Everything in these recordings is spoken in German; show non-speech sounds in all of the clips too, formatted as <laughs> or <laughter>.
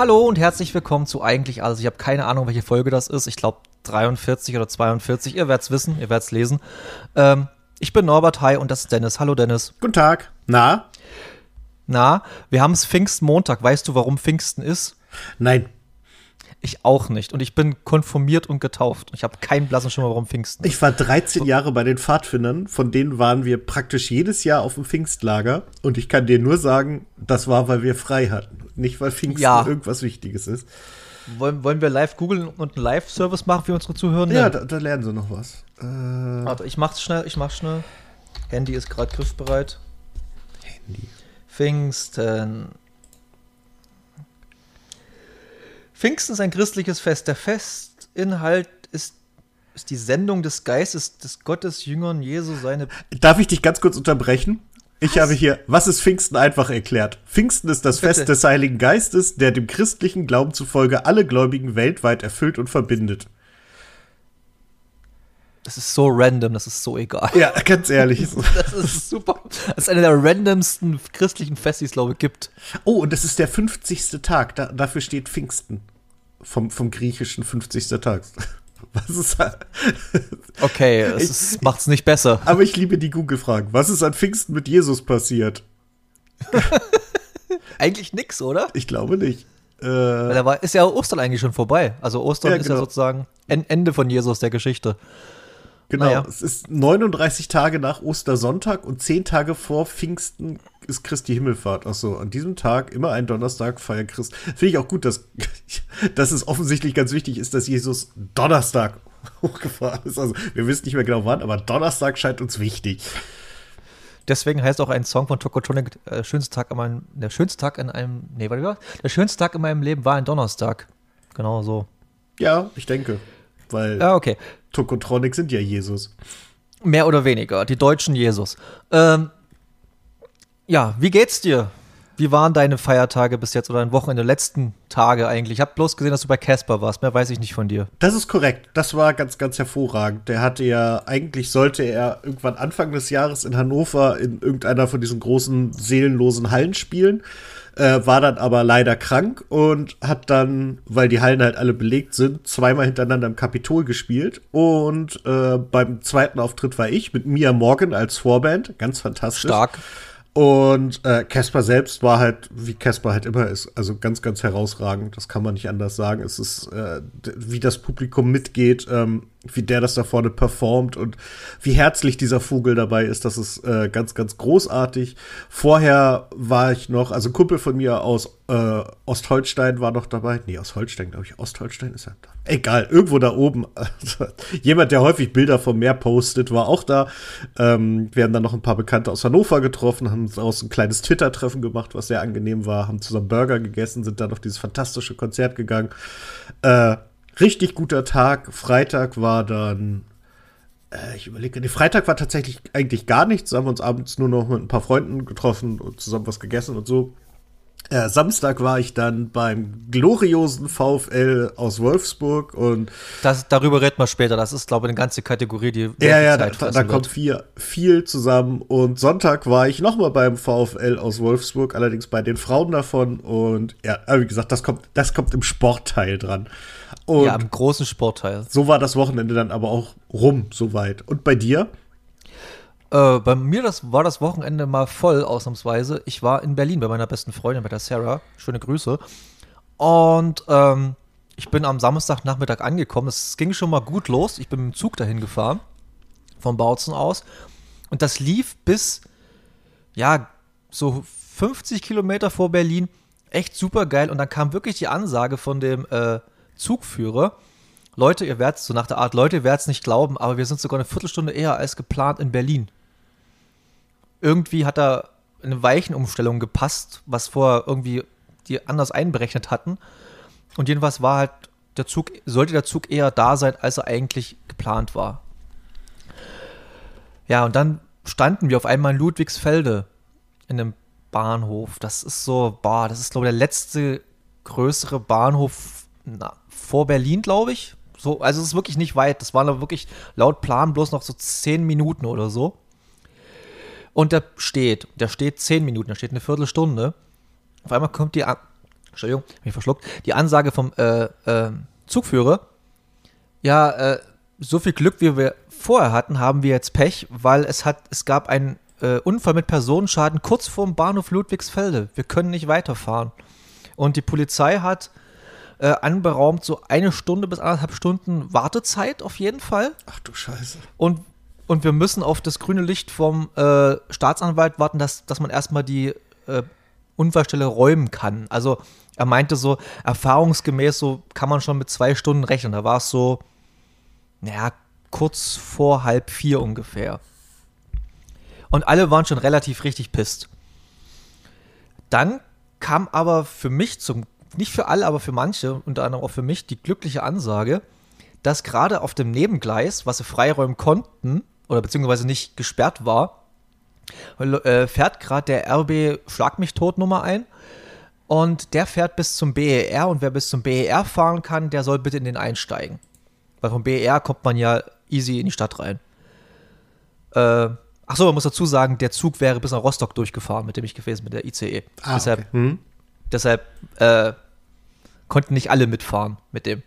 Hallo und herzlich willkommen zu Eigentlich Alles. Ich habe keine Ahnung, welche Folge das ist. Ich glaube 43 oder 42. Ihr werdet es wissen, ihr werdet es lesen. Ähm, ich bin Norbert, hi, und das ist Dennis. Hallo Dennis. Guten Tag. Na? Na, wir haben es Pfingstmontag. Weißt du, warum Pfingsten ist? Nein. Ich auch nicht. Und ich bin konformiert und getauft. Ich habe keinen blassen Schimmer, warum Pfingsten. Ich war 13 Jahre bei den Pfadfindern. Von denen waren wir praktisch jedes Jahr auf dem Pfingstlager. Und ich kann dir nur sagen, das war, weil wir frei hatten. Nicht, weil Pfingsten Ja. irgendwas Wichtiges ist. Wollen, wollen wir live googeln und einen Live-Service machen für unsere Zuhörer? Ja, da, da lernen sie noch was. Äh, Warte, ich mach's schnell, ich mach's schnell. Handy ist gerade griffbereit. Handy. Pfingsten. Pfingsten ist ein christliches Fest. Der Festinhalt ist, ist die Sendung des Geistes des Gottes Jüngern Jesu seine. Darf ich dich ganz kurz unterbrechen? Ich habe hier, was ist Pfingsten einfach erklärt? Pfingsten ist das Bitte. Fest des Heiligen Geistes, der dem christlichen Glauben zufolge alle Gläubigen weltweit erfüllt und verbindet. Das ist so random, das ist so egal. Ja, ganz ehrlich. <laughs> Das ist super. Das ist einer der randomsten christlichen Feste, die es, glaube ich, gibt. Oh, und das ist der 50. Tag. Da, dafür steht Pfingsten. Vom, vom griechischen 50. Tag. Was ist. <laughs> Okay, es Ich- ist, macht's nicht besser. Aber ich liebe die Google-Fragen. Was ist an Pfingsten mit Jesus passiert? <laughs> Eigentlich nix, oder? Ich glaube nicht. Weil da war, ist ja Ostern eigentlich schon vorbei. Also Ostern Ja, ist ja genau. sozusagen En- Ende von Jesus der Geschichte. genau. naja. Es ist 39 Tage nach Ostersonntag und 10 Tage vor Pfingsten ist Christi Himmelfahrt. Achso, an diesem Tag, immer ein Donnerstag, feiert Christ. Finde ich auch gut, dass, dass es offensichtlich ganz wichtig ist, dass Jesus Donnerstag <laughs> hochgefahren ist. Also, wir wissen nicht mehr genau wann, aber Donnerstag scheint uns wichtig. Deswegen heißt auch ein Song von Tokotronic, äh, schönste Tag in meinem, der schönste Tag in einem, nee, warte, war? Der schönste Tag in meinem Leben war ein Donnerstag. Genau so. Ja, ich denke. Weil Ja, okay. Tokotronic sind ja Jesus. Mehr oder weniger. Die deutschen Jesus. Ähm, ja, wie geht's dir? Wie waren deine Feiertage bis jetzt oder dein Wochenende, letzten Tage eigentlich? Ich habe bloß gesehen, dass du bei Casper warst. Mehr weiß ich nicht von dir. Das ist korrekt. Das war ganz, ganz hervorragend. Der hatte ja, eigentlich sollte er irgendwann Anfang des Jahres in Hannover in irgendeiner von diesen großen seelenlosen Hallen spielen, äh, war dann aber leider krank und hat dann, weil die Hallen halt alle belegt sind, zweimal hintereinander im Kapitol gespielt. Und äh, beim zweiten Auftritt war ich mit Mia Morgan als Vorband. Ganz fantastisch. Stark. Und äh, Casper selbst war halt, wie Casper halt immer ist, also ganz, ganz herausragend. Das kann man nicht anders sagen. Es ist, äh, wie das Publikum mitgeht, ähm, wie der das da vorne performt und wie herzlich dieser Vogel dabei ist. Das ist äh, ganz, ganz großartig. Vorher war ich noch, also ein Kumpel von mir aus äh, Ostholstein war noch dabei. Nee, aus Holstein, glaube ich. Ostholstein ist ja da. Egal, irgendwo da oben. Jemand, der häufig Bilder vom Meer postet, war auch da. Ähm, wir haben dann noch ein paar Bekannte aus Hannover getroffen, haben uns ein kleines Twitter-Treffen gemacht, was sehr angenehm war, haben zusammen Burger gegessen, sind dann auf dieses fantastische Konzert gegangen. Äh, richtig guter Tag. Freitag war dann äh, ich überlege, nee, Freitag war tatsächlich eigentlich gar nichts. Da haben wir uns abends nur noch mit ein paar Freunden getroffen und zusammen was gegessen und so. Äh, Samstag war ich dann beim gloriosen VfL aus Wolfsburg und Das, darüber reden wir später. Das ist, glaube ich, eine ganze Kategorie, die ja, ja, da, Zeit da, da kommt viel, viel zusammen. Und Sonntag war ich nochmal beim VfL aus Wolfsburg, allerdings bei den Frauen davon. Und ja, wie gesagt, das kommt, das kommt im Sportteil dran. Und Ja, im großen Sportteil. so war das Wochenende dann aber auch rum, soweit. Und bei dir? Äh, bei mir das, war das Wochenende mal voll, ausnahmsweise. Ich war in Berlin bei meiner besten Freundin, bei der Sarah. Schöne Grüße. Und ähm, ich bin am Samstagnachmittag angekommen. Es ging schon mal gut los. Ich bin mit dem Zug dahin gefahren, vom Bautzen aus. Und das lief bis, ja, so 50 Kilometer vor Berlin. Echt super geil. Und dann kam wirklich die Ansage von dem äh, Zugführer. Leute, ihr werdet so nach der Art, Leute, ihr werdet es nicht glauben, aber wir sind sogar eine Viertelstunde eher als geplant in Berlin. Irgendwie hat da eine Weichenumstellung gepasst, was vorher irgendwie die anders einberechnet hatten. Und jedenfalls war halt der Zug, sollte der Zug eher da sein, als er eigentlich geplant war. Ja, und dann standen wir auf einmal in Ludwigsfelde in einem Bahnhof. Das ist so, boah, das ist, glaube ich, der letzte größere Bahnhof na, vor Berlin, glaube ich. So, also es ist wirklich nicht weit. Das waren da wirklich laut Plan bloß noch so zehn Minuten oder so. Und der steht, der steht zehn Minuten, der steht eine Viertelstunde. Auf einmal kommt die An Entschuldigung, mich verschluckt, die Ansage vom äh, äh, Zugführer, ja, äh, so viel Glück, wie wir vorher hatten, haben wir jetzt Pech, weil es hat, es gab einen äh, Unfall mit Personenschaden kurz vorm Bahnhof Ludwigsfelde. Wir können nicht weiterfahren. Und die Polizei hat äh, anberaumt so eine Stunde bis anderthalb Stunden Wartezeit auf jeden Fall. Ach du Scheiße. Und, und wir müssen auf das grüne Licht vom äh, Staatsanwalt warten, dass, dass man erstmal die äh, Unfallstelle räumen kann. Also er meinte so, erfahrungsgemäß so kann man schon mit zwei Stunden rechnen. Da war es so, naja, kurz vor halb vier ungefähr. Und alle waren schon relativ richtig pisst. Dann kam aber für mich zum, nicht für alle, aber für manche, unter anderem auch für mich, die glückliche Ansage, dass gerade auf dem Nebengleis, was sie freiräumen konnten, oder beziehungsweise nicht gesperrt war, äh, fährt gerade der RB Schlag mich tot Nummer ein. Und der fährt bis zum BER und wer bis zum BER fahren kann, der soll bitte in den einsteigen. Weil vom BER kommt man ja easy in die Stadt rein. Äh, Achso, man muss dazu sagen, der Zug wäre bis nach Rostock durchgefahren, mit dem ich gewesen mit der ICE. Ah, deshalb okay. hm. deshalb äh, konnten nicht alle mitfahren mit dem.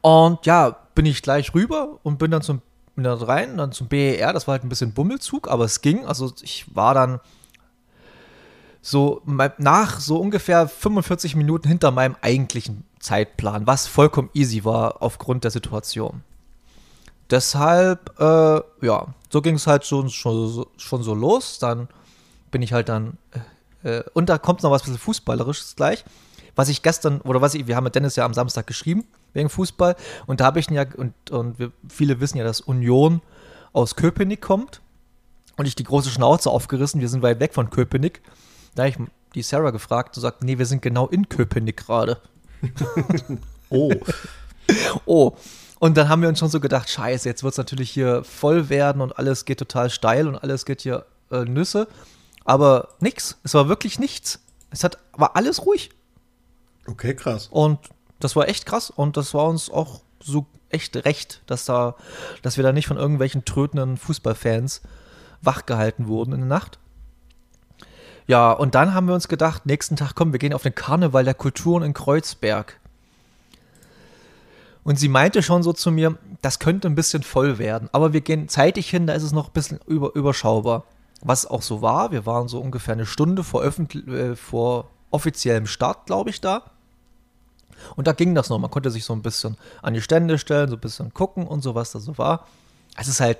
Und ja, bin ich gleich rüber und bin dann zum bin dann rein, dann zum BER. Das war halt ein bisschen Bummelzug, aber es ging. Also ich war dann so nach so ungefähr 45 Minuten hinter meinem eigentlichen Zeitplan, was vollkommen easy war aufgrund der Situation. Deshalb, äh, ja, so ging es halt schon, schon, schon so los. Dann bin ich halt dann, äh, äh, und da kommt noch was bisschen Fußballerisches gleich. Was ich gestern, oder was ich, wir haben mit Dennis ja am Samstag geschrieben, wegen Fußball. Und da habe ich ja, und, und wir, viele wissen ja, dass Union aus Köpenick kommt. Und ich die große Schnauze aufgerissen, wir sind weit weg von Köpenick. Da habe ich die Sarah gefragt und sagt, nee, wir sind genau in Köpenick gerade. <laughs> oh. <laughs> oh. Und dann haben wir uns schon so gedacht, scheiße, jetzt wird es natürlich hier voll werden und alles geht total steil und alles geht hier äh, Nüsse. Aber nichts. Es war wirklich nichts. Es hat, war alles ruhig. Okay, krass. Und das war echt krass und das war uns auch so echt recht, dass da, dass wir da nicht von irgendwelchen trötenden Fußballfans wachgehalten wurden in der Nacht. Ja, und dann haben wir uns gedacht, nächsten Tag, komm, wir gehen auf den Karneval der Kulturen in Kreuzberg. Und sie meinte schon so zu mir, das könnte ein bisschen voll werden, aber wir gehen zeitig hin, da ist es noch ein bisschen über, überschaubar. Was auch so war, wir waren so ungefähr eine Stunde vor, äh, vor offiziellem Start, glaube ich, da. Und da ging das noch. Man konnte sich so ein bisschen an die Stände stellen, so ein bisschen gucken und so, was da so war. Es ist halt,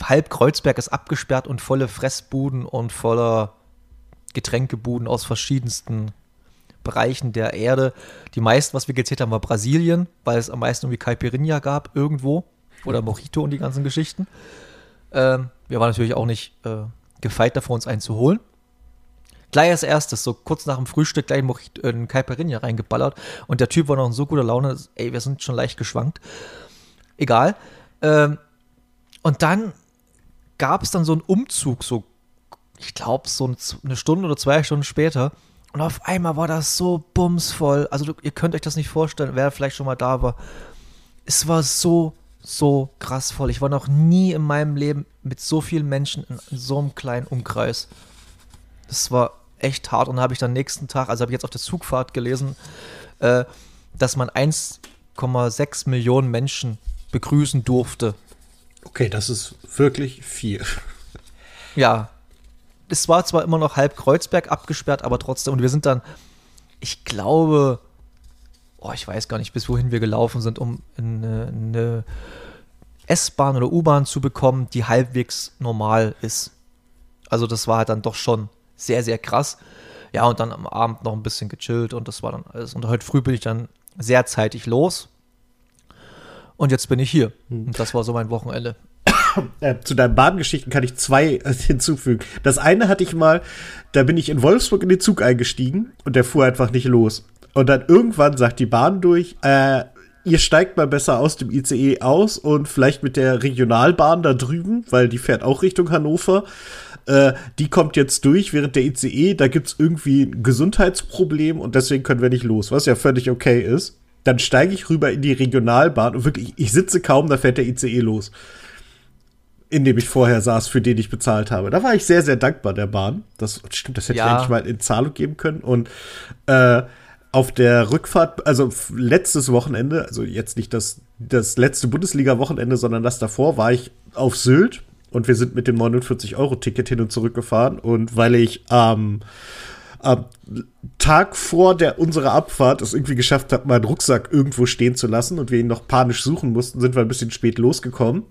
halb Kreuzberg ist abgesperrt und volle Fressbuden und voller Getränkebuden aus verschiedensten Bereichen der Erde. Die meisten, was wir gezählt haben, war Brasilien, weil es am meisten irgendwie Caipirinha gab irgendwo. Oder Mojito und die ganzen Geschichten. Ähm, wir waren natürlich auch nicht äh, gefeit davor, uns einen zu holen. Gleich als erstes, so kurz nach dem Frühstück, gleich äh, einen Caipirinha reingeballert. Und der Typ war noch in so guter Laune, ey, wir sind schon leicht geschwankt. Egal. Ähm, und dann gab es dann so einen Umzug, so, ich glaube, so eine Stunde oder zwei Stunden später. Und auf einmal war das so bumsvoll. Also du, ihr könnt euch das nicht vorstellen, wer vielleicht schon mal da war. Es war so, so krass voll. Ich war noch nie in meinem Leben mit so vielen Menschen in, so einem kleinen Umkreis. Das war echt hart. Und habe ich dann nächsten Tag, also habe ich jetzt auf der Zugfahrt gelesen, äh, dass man 1,6 Millionen Menschen begrüßen durfte. Okay, das ist wirklich viel. Ja, es war zwar immer noch halb Kreuzberg abgesperrt, aber trotzdem. Und wir sind dann, ich glaube, oh, ich weiß gar nicht, bis wohin wir gelaufen sind, um eine, eine S-Bahn oder U-Bahn zu bekommen, die halbwegs normal ist. Also das war halt dann doch schon sehr, sehr krass. Ja, und dann am Abend noch ein bisschen gechillt und das war dann alles. Und heute früh bin ich dann sehr zeitig los. Und jetzt bin ich hier. Hm. Und das war so mein Wochenende. Äh, zu deinen Bahngeschichten kann ich zwei äh, hinzufügen. Das eine hatte ich mal, da bin ich in Wolfsburg in den Zug eingestiegen und der fuhr einfach nicht los. Und dann irgendwann sagt die Bahn durch, äh, ihr steigt mal besser aus dem ICE aus und vielleicht mit der Regionalbahn da drüben, weil die fährt auch Richtung Hannover. Äh, die kommt jetzt durch, während der ICE, da gibt's irgendwie ein Gesundheitsproblem und deswegen können wir nicht los, was ja völlig okay ist. Dann steige ich rüber in die Regionalbahn und wirklich, ich sitze kaum, da fährt der ICE los in dem ich vorher saß, für den ich bezahlt habe. Da war ich sehr, sehr dankbar der Bahn. Das stimmt, das hätte ja. ich eigentlich mal in Zahlung geben können. Und äh, auf der Rückfahrt, also letztes Wochenende, also jetzt nicht das, das letzte Bundesliga-Wochenende, sondern das davor, war ich auf Sylt und wir sind mit dem 49-Euro-Ticket hin und zurück gefahren. Und weil ich ähm, am Tag vor der unserer Abfahrt es irgendwie geschafft habe, meinen Rucksack irgendwo stehen zu lassen und wir ihn noch panisch suchen mussten, sind wir ein bisschen spät losgekommen.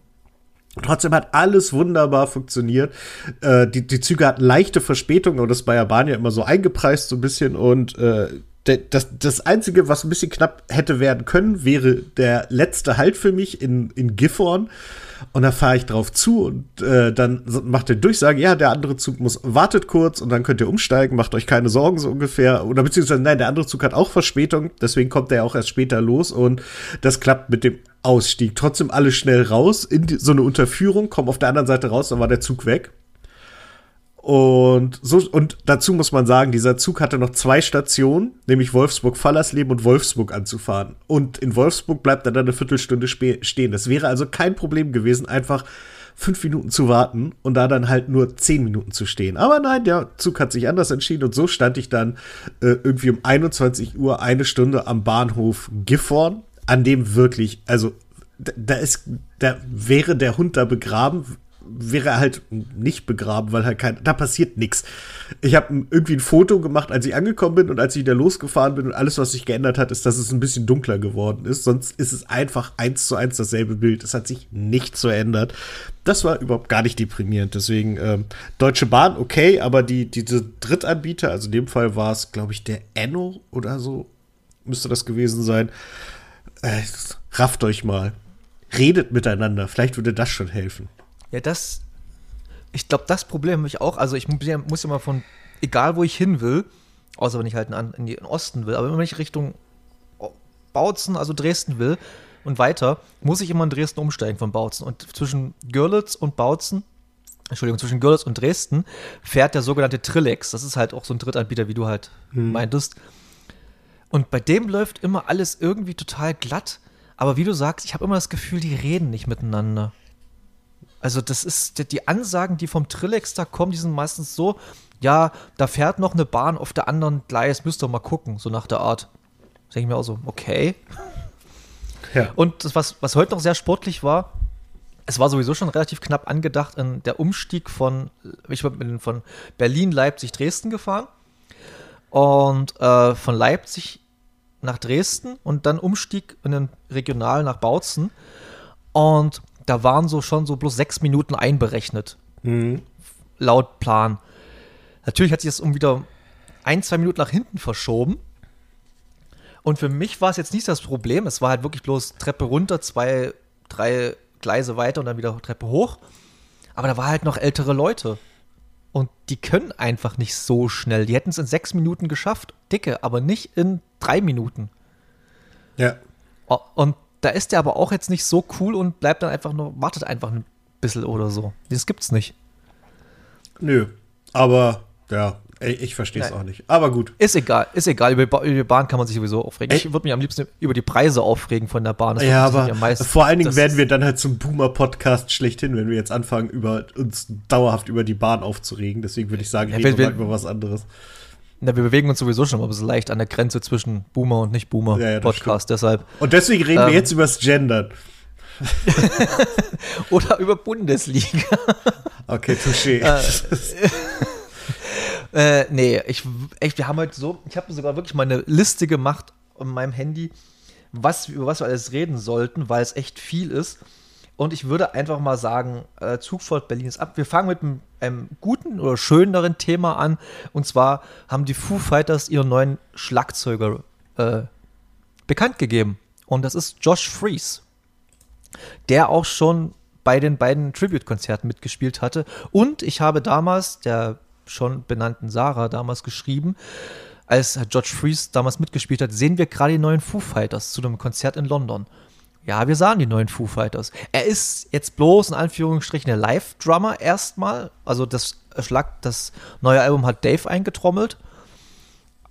Trotzdem hat alles wunderbar funktioniert. Äh, die, die Züge hatten leichte Verspätungen, und das der Bahn ja immer so eingepreist so ein bisschen. Und äh, das, das Einzige, was ein bisschen knapp hätte werden können, wäre der letzte Halt für mich in, in Gifhorn. Und da fahre ich drauf zu und äh, dann macht der Durchsage, ja, der andere Zug muss, wartet kurz und dann könnt ihr umsteigen, macht euch keine Sorgen so ungefähr. Oder beziehungsweise, nein, der andere Zug hat auch Verspätung, deswegen kommt er auch erst später los und das klappt mit dem Ausstieg. Trotzdem alle schnell raus in die, so eine Unterführung, kommen auf der anderen Seite raus, dann war der Zug weg. Und so, und dazu muss man sagen, dieser Zug hatte noch zwei Stationen, nämlich Wolfsburg-Fallersleben und Wolfsburg anzufahren. Und in Wolfsburg bleibt er dann eine Viertelstunde stehen. Das wäre also kein Problem gewesen, einfach fünf Minuten zu warten und da dann halt nur zehn Minuten zu stehen. Aber nein, der Zug hat sich anders entschieden und so stand ich dann äh, irgendwie um 21 Uhr eine Stunde am Bahnhof Gifhorn, an dem wirklich, also da ist, da wäre der Hund da begraben, wäre er halt nicht begraben, weil halt kein, da passiert nichts. Ich habe irgendwie ein Foto gemacht, als ich angekommen bin und als ich wieder losgefahren bin und alles, was sich geändert hat, ist, dass es ein bisschen dunkler geworden ist. Sonst ist es einfach eins zu eins dasselbe Bild. Es hat sich nichts verändert. Das war überhaupt gar nicht deprimierend. Deswegen ähm, Deutsche Bahn okay, aber die diese Drittanbieter, also in dem Fall war es, glaube ich, der Enno oder so, müsste das gewesen sein. Äh, rafft euch mal. Redet miteinander. Vielleicht würde das schon helfen. Ja, das, ich glaube, das Problem habe ich auch. Also ich muss ja mal von, egal wo ich hin will, außer wenn ich halt in, den Osten will, aber wenn ich Richtung Bautzen, also Dresden will und weiter, muss ich immer in Dresden umsteigen von Bautzen. Und zwischen Görlitz und Bautzen, Entschuldigung, zwischen Görlitz und Dresden fährt der sogenannte Trillex. Das ist halt auch so ein Drittanbieter, wie du halt hm. meintest. Und bei dem läuft immer alles irgendwie total glatt. Aber wie du sagst, ich habe immer das Gefühl, die reden nicht miteinander. Also das ist, die Ansagen, die vom Trillex da kommen, die sind meistens so, ja, da fährt noch eine Bahn auf der anderen Gleis, müsst ihr mal gucken, so nach der Art. Da denke ich mir auch so, okay. Ja. Und das, was, was heute noch sehr sportlich war, es war sowieso schon relativ knapp angedacht, in der Umstieg von, ich bin von Berlin, Leipzig, Dresden gefahren und äh, von Leipzig nach Dresden und dann Umstieg in den Regional nach Bautzen. Und da waren so schon so bloß sechs Minuten einberechnet. Mhm. Laut Plan. Natürlich hat sich das um wieder ein, zwei Minuten nach hinten verschoben. Und für mich war es jetzt nicht das Problem. Es war halt wirklich bloß Treppe runter, zwei, drei Gleise weiter und dann wieder Treppe hoch. Aber da war halt noch ältere Leute. Und die können einfach nicht so schnell. Die hätten es in sechs Minuten geschafft, dicke, aber nicht in drei Minuten. Ja. Und da ist der aber auch jetzt nicht so cool und bleibt dann einfach nur, wartet einfach ein bisschen oder so. Das gibt's nicht. Nö, aber ja, ich verstehe es auch nicht. Aber gut. Ist egal, ist egal. Über, über die Bahn kann man sich sowieso aufregen. Ich würde mich am liebsten über die Preise aufregen von der Bahn. Das ja, aber vor allen Dingen werden wir dann halt zum Boomer-Podcast schlechthin, wenn wir jetzt anfangen, über uns dauerhaft über die Bahn aufzuregen. Deswegen würde ich sagen, ja, reden wir mal über was anderes. Na, wir bewegen uns sowieso schon mal bisschen leicht an der Grenze zwischen Boomer und Nicht-Boomer ja, ja, Podcast, deshalb. Und deswegen reden ähm, wir jetzt über das Gendern. <laughs> Oder über Bundesliga. <laughs> okay, touché. Äh, <laughs> äh, nee, ich, echt, wir haben heute so, ich habe sogar wirklich mal eine Liste gemacht auf meinem Handy, was, über was wir alles reden sollten, weil es echt viel ist. Und ich würde einfach mal sagen, äh, Zugfahrt Berlin ist ab. Wir fangen mit einem, einem, guten oder schöneren Thema an. Und zwar haben die Foo Fighters ihren neuen Schlagzeuger äh, bekannt gegeben. Und das ist Josh Fries, der auch schon bei den beiden Tribute-Konzerten mitgespielt hatte. Und ich habe damals der schon benannten Sarah damals geschrieben, als Josh Fries damals mitgespielt hat, sehen wir gerade die neuen Foo Fighters zu einem Konzert in London. Ja, wir sahen die neuen Foo Fighters. Er ist jetzt bloß in Anführungsstrichen der Live-Drummer erstmal. Also das Schlag, das neue Album hat Dave eingetrommelt.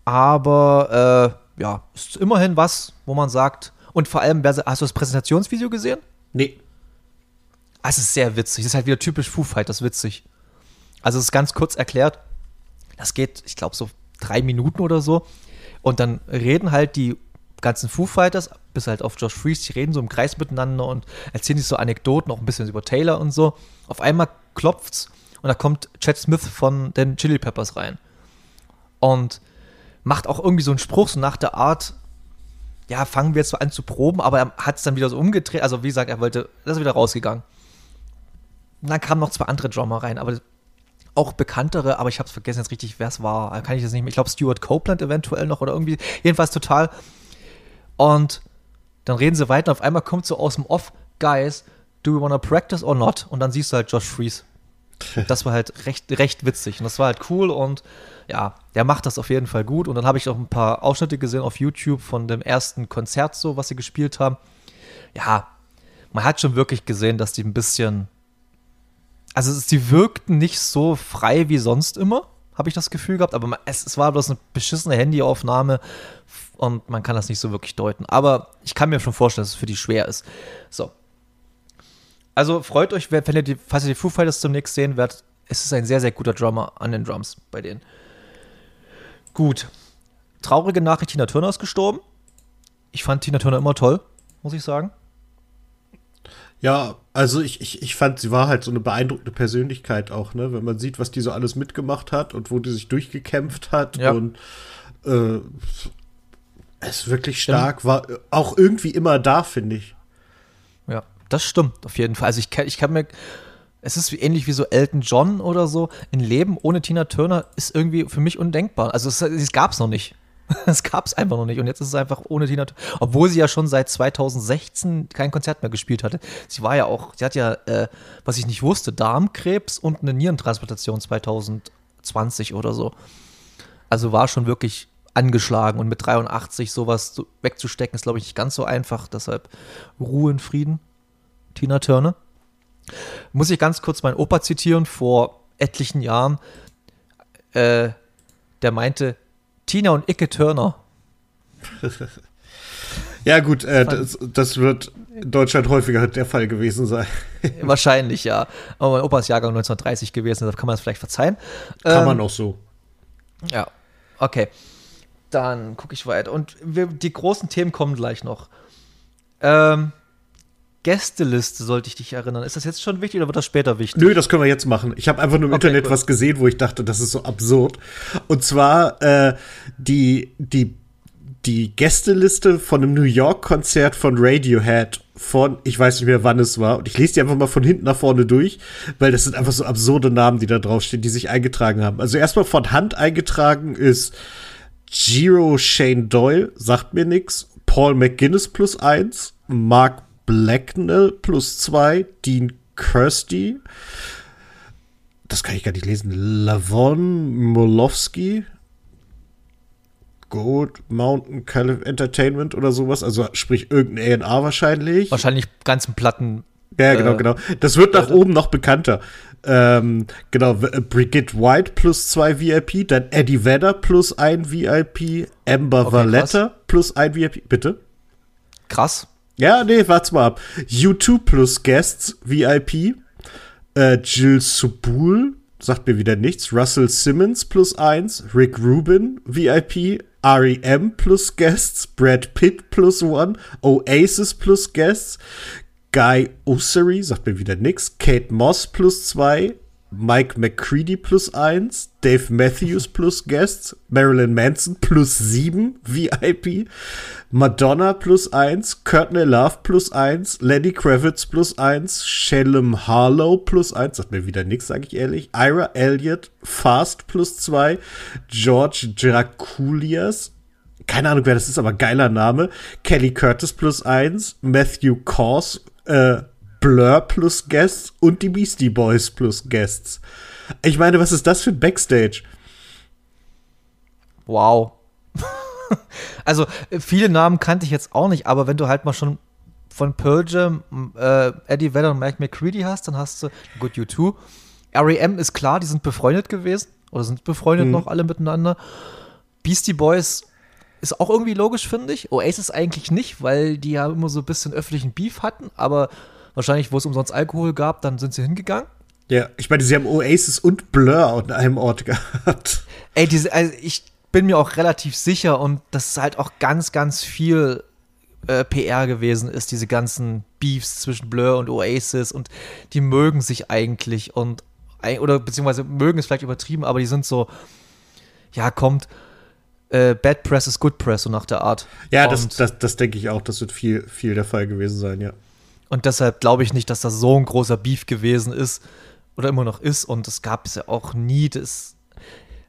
Aber äh, ja, ist immerhin was, wo man sagt. Und vor allem, hast du das Präsentationsvideo gesehen? Nee. es ist sehr witzig. Es ist halt wieder typisch Foo Fighters witzig. Also es ist ganz kurz erklärt. Das geht, ich glaube, so drei Minuten oder so. Und dann reden halt die ganzen Foo Fighters, bis halt auf Josh Freeze, die reden so im Kreis miteinander und erzählen sich so Anekdoten, auch ein bisschen über Taylor und so. Auf einmal klopft's und da kommt Chad Smith von den Chili Peppers rein. Und macht auch irgendwie so einen Spruch, so nach der Art, ja, fangen wir jetzt so an zu proben, aber er hat es dann wieder so umgedreht. Also, wie gesagt, er wollte, er ist wieder rausgegangen. Und dann kamen noch zwei andere Drummer rein, aber auch bekanntere, aber ich habe es vergessen jetzt richtig, wer es war. Kann ich das nicht mehr. Ich glaube, Stuart Copeland eventuell noch oder irgendwie. Jedenfalls total. Und dann reden sie weiter. Auf einmal kommt so aus dem Off, Guys, do we wanna practice or not? Und dann siehst du halt Josh Freeze. <laughs> Das war halt recht, recht witzig. Und das war halt cool und ja, der macht das auf jeden Fall gut. Und dann habe ich auch ein paar Ausschnitte gesehen auf YouTube von dem ersten Konzert, so was sie gespielt haben. Ja, man hat schon wirklich gesehen, dass die ein bisschen. Also, sie wirkten nicht so frei wie sonst immer, habe ich das Gefühl gehabt. Aber es, es war bloß eine beschissene Handyaufnahme und man kann das nicht so wirklich deuten. Aber ich kann mir schon vorstellen, dass es für die schwer ist. So, also freut euch, wenn ihr die, falls ihr die Foo Fighters zunächst sehen werdet, es ist ein sehr, sehr guter Drummer an den Drums bei denen. Gut. Traurige Nachricht, Tina Turner ist gestorben. Ich fand Tina Turner immer toll, muss ich sagen. Ja, also ich, ich, ich fand, sie war halt so eine beeindruckende Persönlichkeit auch, ne? Wenn man sieht, was die so alles mitgemacht hat und wo die sich durchgekämpft hat ja. und äh, es wirklich stark war, auch irgendwie immer da, finde ich. Ja, das stimmt auf jeden Fall. Also ich kann, ich kann mir, es ist ähnlich wie so Elton John oder so. Ein Leben ohne Tina Turner ist irgendwie für mich undenkbar. Also es, es gab es noch nicht. <laughs> Es gab es einfach noch nicht. Und jetzt ist es einfach ohne Tina Turner. Obwohl sie ja schon seit 2016 kein Konzert mehr gespielt hatte. Sie war ja auch, sie hat ja, äh, was ich nicht wusste, Darmkrebs und eine Nierentransplantation 2020 oder so. Also war schon wirklich angeschlagen. Und mit 83 sowas wegzustecken, ist, glaube ich, nicht ganz so einfach. Deshalb Ruhe in Frieden. Tina Turner. Muss ich ganz kurz meinen Opa zitieren vor etlichen Jahren. Äh, der meinte, Tina und Icke Turner. <laughs> ja, gut, äh, das, das, wird in Deutschland häufiger der Fall gewesen sein. <laughs> Wahrscheinlich, ja. Aber mein Opa ist Jahrgang 1930 gewesen, da kann man es vielleicht verzeihen. Kann ähm, man auch so. Ja, okay. Dann gucke ich weiter. Und wir, die großen Themen kommen gleich noch. Ähm, Gästeliste sollte ich dich erinnern. Ist das jetzt schon wichtig oder wird das später wichtig? Nö, das können wir jetzt machen. Ich habe einfach nur im okay, Internet cool. was gesehen, wo ich dachte, das ist so absurd. Und zwar äh, die, die, die Gästeliste von einem New York-Konzert von Radiohead von, ich weiß nicht mehr, wann es war. Und ich lese die einfach mal von hinten nach vorne durch, weil das sind einfach so absurde Namen, die da draufstehen, die sich eingetragen haben. Also erstmal von Hand eingetragen ist Giro Shane Doyle, sagt mir nix. Paul McGuinness plus eins. Mark Blacknell plus zwei, Dean Kirsty, das kann ich gar nicht lesen, Lavon Molowski, Gold Mountain Entertainment oder sowas, also sprich irgendein A&R wahrscheinlich. Wahrscheinlich ganzen Platten. Ja, genau, äh, genau. Das wird nach oben noch bekannter. Ähm, genau, Brigitte White plus zwei VIP, dann Eddie Vedder plus ein VIP, Amber okay, Valletta krass. plus ein VIP. Bitte? Krass. Ja, nee, warte mal ab. U2 plus Guests, VIP. Äh, Jill Subul, sagt mir wieder nichts. Russell Simmons plus eins. Rick Rubin, VIP. REM plus Guests. Brad Pitt plus one. Oasis plus Guests. Guy Ossery, sagt mir wieder nix. Kate Moss plus zwei. Mike McCready plus eins, Dave Matthews plus Guests, Marilyn Manson plus sieben VIP, Madonna plus eins, Courtney Love plus eins, Lenny Kravitz plus eins, Shalem Harlow plus eins, sagt mir wieder nix, sage ich ehrlich, Ira Elliott, Fast plus zwei, George Draculias, keine Ahnung, wer das ist, aber geiler Name, Kelly Curtis plus eins, Matthew Kors, äh, Blur plus Guests und die Beastie Boys plus Guests. Ich meine, was ist das für ein Backstage? Wow. <laughs> also, viele Namen kannte ich jetzt auch nicht, aber wenn du halt mal schon von Pearl Jam, äh, Eddie Vedder und Mike McCready hast, dann hast du, gut, U2. R.E.M. ist klar, die sind befreundet gewesen oder sind befreundet mhm. noch alle miteinander. Beastie Boys ist auch irgendwie logisch, finde ich. Oasis eigentlich nicht, weil die ja immer so ein bisschen öffentlichen Beef hatten, aber Wahrscheinlich, wo es umsonst Alkohol gab, dann sind sie hingegangen. Ja, ich meine, sie haben Oasis und Blur an einem Ort <laughs> gehabt. Ey, diese, also ich bin mir auch relativ sicher und das ist halt auch ganz, ganz viel äh, PR gewesen ist, diese ganzen Beefs zwischen Blur und Oasis und die mögen sich eigentlich und oder beziehungsweise mögen es vielleicht übertrieben, aber die sind so, ja, kommt, äh, Bad Press ist Good Press, so nach der Art. Ja, das, das, das denke ich auch, das wird viel, viel der Fall gewesen sein, ja. Und deshalb glaube ich nicht, dass das so ein großer Beef gewesen ist oder immer noch ist und es gab es ja auch nie. Das,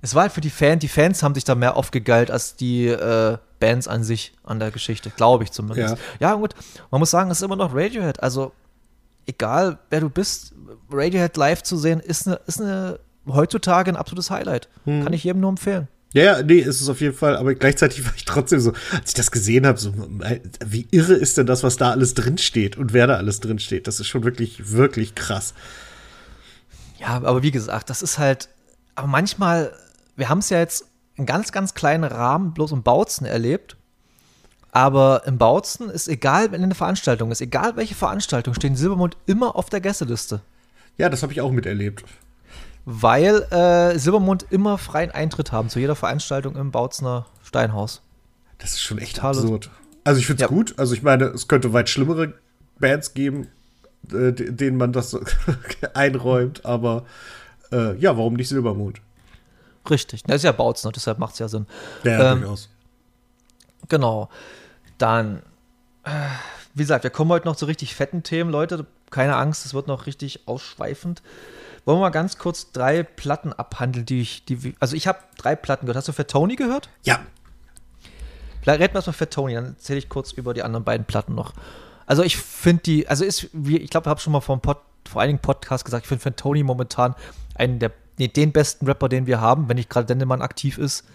es war halt für die Fans, die Fans haben sich da mehr aufgegeilt als die äh, Bands an sich an der Geschichte, glaube ich zumindest. Ja. ja, gut, man muss sagen, es ist immer noch Radiohead. Also, egal wer du bist, Radiohead live zu sehen, ist eine, ist eine heutzutage ein absolutes Highlight. Hm. Kann ich jedem nur empfehlen. Ja, ja, nee, ist es auf jeden Fall, aber gleichzeitig <laughs> war ich trotzdem so, als ich das gesehen habe, so, wie irre ist denn das, was da alles drinsteht und wer da alles drinsteht? Das ist schon wirklich, wirklich krass. Ja, aber wie gesagt, das ist halt, aber manchmal, wir haben es ja jetzt in ganz, ganz kleinen Rahmen bloß im Bautzen erlebt. Aber im Bautzen ist egal, wenn eine Veranstaltung ist, egal welche Veranstaltung, stehen Silbermond immer auf der Gästeliste. Ja, das habe ich auch miterlebt weil äh, Silbermond immer freien Eintritt haben zu jeder Veranstaltung im Bautzner Steinhaus. Das ist schon echt Total absurd. Also ich finde es ja. gut. Also ich meine, es könnte weit schlimmere Bands geben, äh, denen man das <laughs> einräumt, aber äh, ja, warum nicht Silbermond? Richtig. Das ist ja Bautzner, deshalb macht es ja Sinn. Ja, ähm, durchaus. Genau. Dann, äh, wie gesagt, wir kommen heute noch zu richtig fetten Themen, Leute. Keine Angst, es wird noch richtig ausschweifend. Wollen wir mal ganz kurz drei Platten abhandeln, die ich, die, also ich habe drei Platten gehört. Hast du für Tony gehört? Ja. Reden wir erstmal für Tony, dann erzähle ich kurz über die anderen beiden Platten noch. Also ich finde die, also ist, wie, ich glaube, ich habe schon mal vor, Pod, vor einigen Podcasts gesagt, ich finde für Tony momentan einen der, nee, den besten Rapper, den wir haben, wenn nicht gerade Dendemann aktiv ist.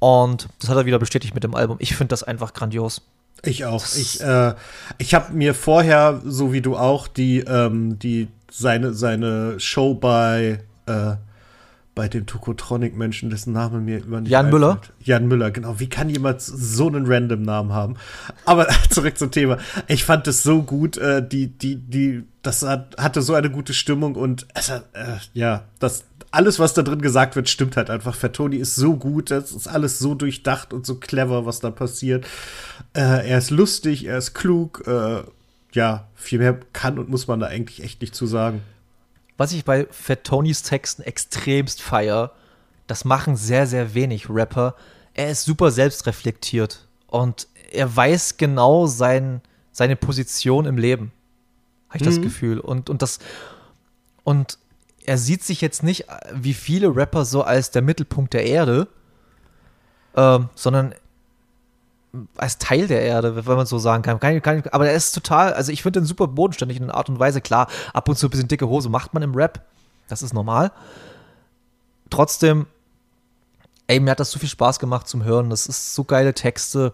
Und das hat er wieder bestätigt mit dem Album. Ich finde das einfach grandios. Ich auch. Ich, äh, ich habe mir vorher, so wie du auch, die, ähm, die seine, seine Show bei, äh, bei dem Tokotronic-Menschen, dessen Name mir immer nicht Jan einfällt. Müller? Jan Müller, genau. Wie kann jemand so einen random Namen haben? Aber <laughs> zurück zum Thema. Ich fand es so gut, äh, die, die, die, das hat, hatte so eine gute Stimmung und äh, ja, das, alles, was da drin gesagt wird, stimmt halt einfach. Fatoni ist so gut, das ist alles so durchdacht und so clever, was da passiert. Äh, er ist lustig, er ist klug, äh, ja, viel mehr kann und muss man da eigentlich echt nicht zu sagen. Was ich bei Fat Tonys Texten extremst feier, das machen sehr, sehr wenig Rapper. Er ist super selbstreflektiert und er weiß genau sein, seine Position im Leben. Habe ich mhm. das Gefühl. Und, und das, und er sieht sich jetzt nicht wie viele Rapper so als der Mittelpunkt der Erde, ähm, sondern als Teil der Erde, wenn man so sagen kann. Kann, kann. Aber er ist total, also ich finde den super bodenständig in einer Art und Weise. Klar, ab und zu ein bisschen dicke Hose macht man im Rap. Das ist normal. Trotzdem, ey, mir hat das so viel Spaß gemacht zum Hören. Das ist so geile Texte,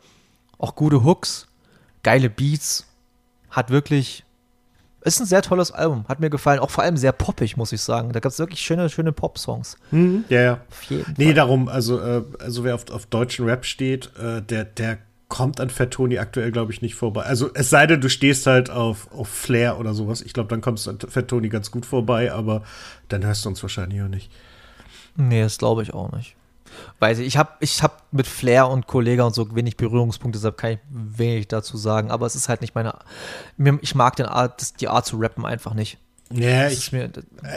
auch gute Hooks, geile Beats. Hat wirklich, ist ein sehr tolles Album. Hat mir gefallen. Auch vor allem sehr poppig, muss ich sagen. Da gab es wirklich schöne, schöne Pop-Songs. Mhm, ja, ja. nee, Fall. darum, also, äh, also wer auf, auf deutschen Rap steht, äh, der, der kommt an Fettoni aktuell, glaube ich, nicht vorbei. Also es sei denn, du stehst halt auf, auf Flair oder sowas. Ich glaube, dann kommst du an Fettoni ganz gut vorbei, aber dann hörst du uns wahrscheinlich auch nicht. Nee, das glaube ich auch nicht. Weiß ich, ich habe ich hab mit Flair und Kollega und so wenig Berührungspunkte, deshalb kann ich wenig dazu sagen. Aber es ist halt nicht meine. Ich mag den Art, die Art zu rappen einfach nicht. Ja, ich, mir,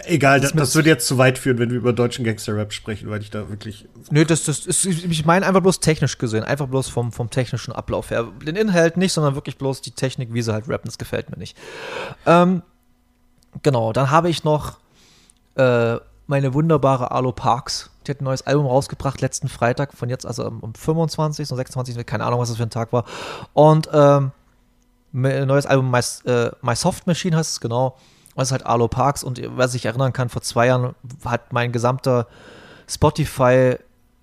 egal, das, das, würde jetzt zu weit führen, wenn wir über deutschen Gangster-Rap sprechen, weil ich da wirklich. Nö, das, das ist, ich meine einfach bloß technisch gesehen, einfach bloß vom, vom technischen Ablauf her. Den Inhalt nicht, sondern wirklich bloß die Technik, wie sie halt rappen, das gefällt mir nicht. Ähm, genau, dann habe ich noch äh, meine wunderbare Alo Parks. Die hat ein neues Album rausgebracht letzten Freitag, von jetzt, also am 25. und 26. keine Ahnung, was das für ein Tag war. Und ähm, neues Album My, äh, My Soft Machine heißt es genau. Ist halt Arlo Parks und wer sich erinnern kann, vor zwei Jahren hat mein gesamter Spotify,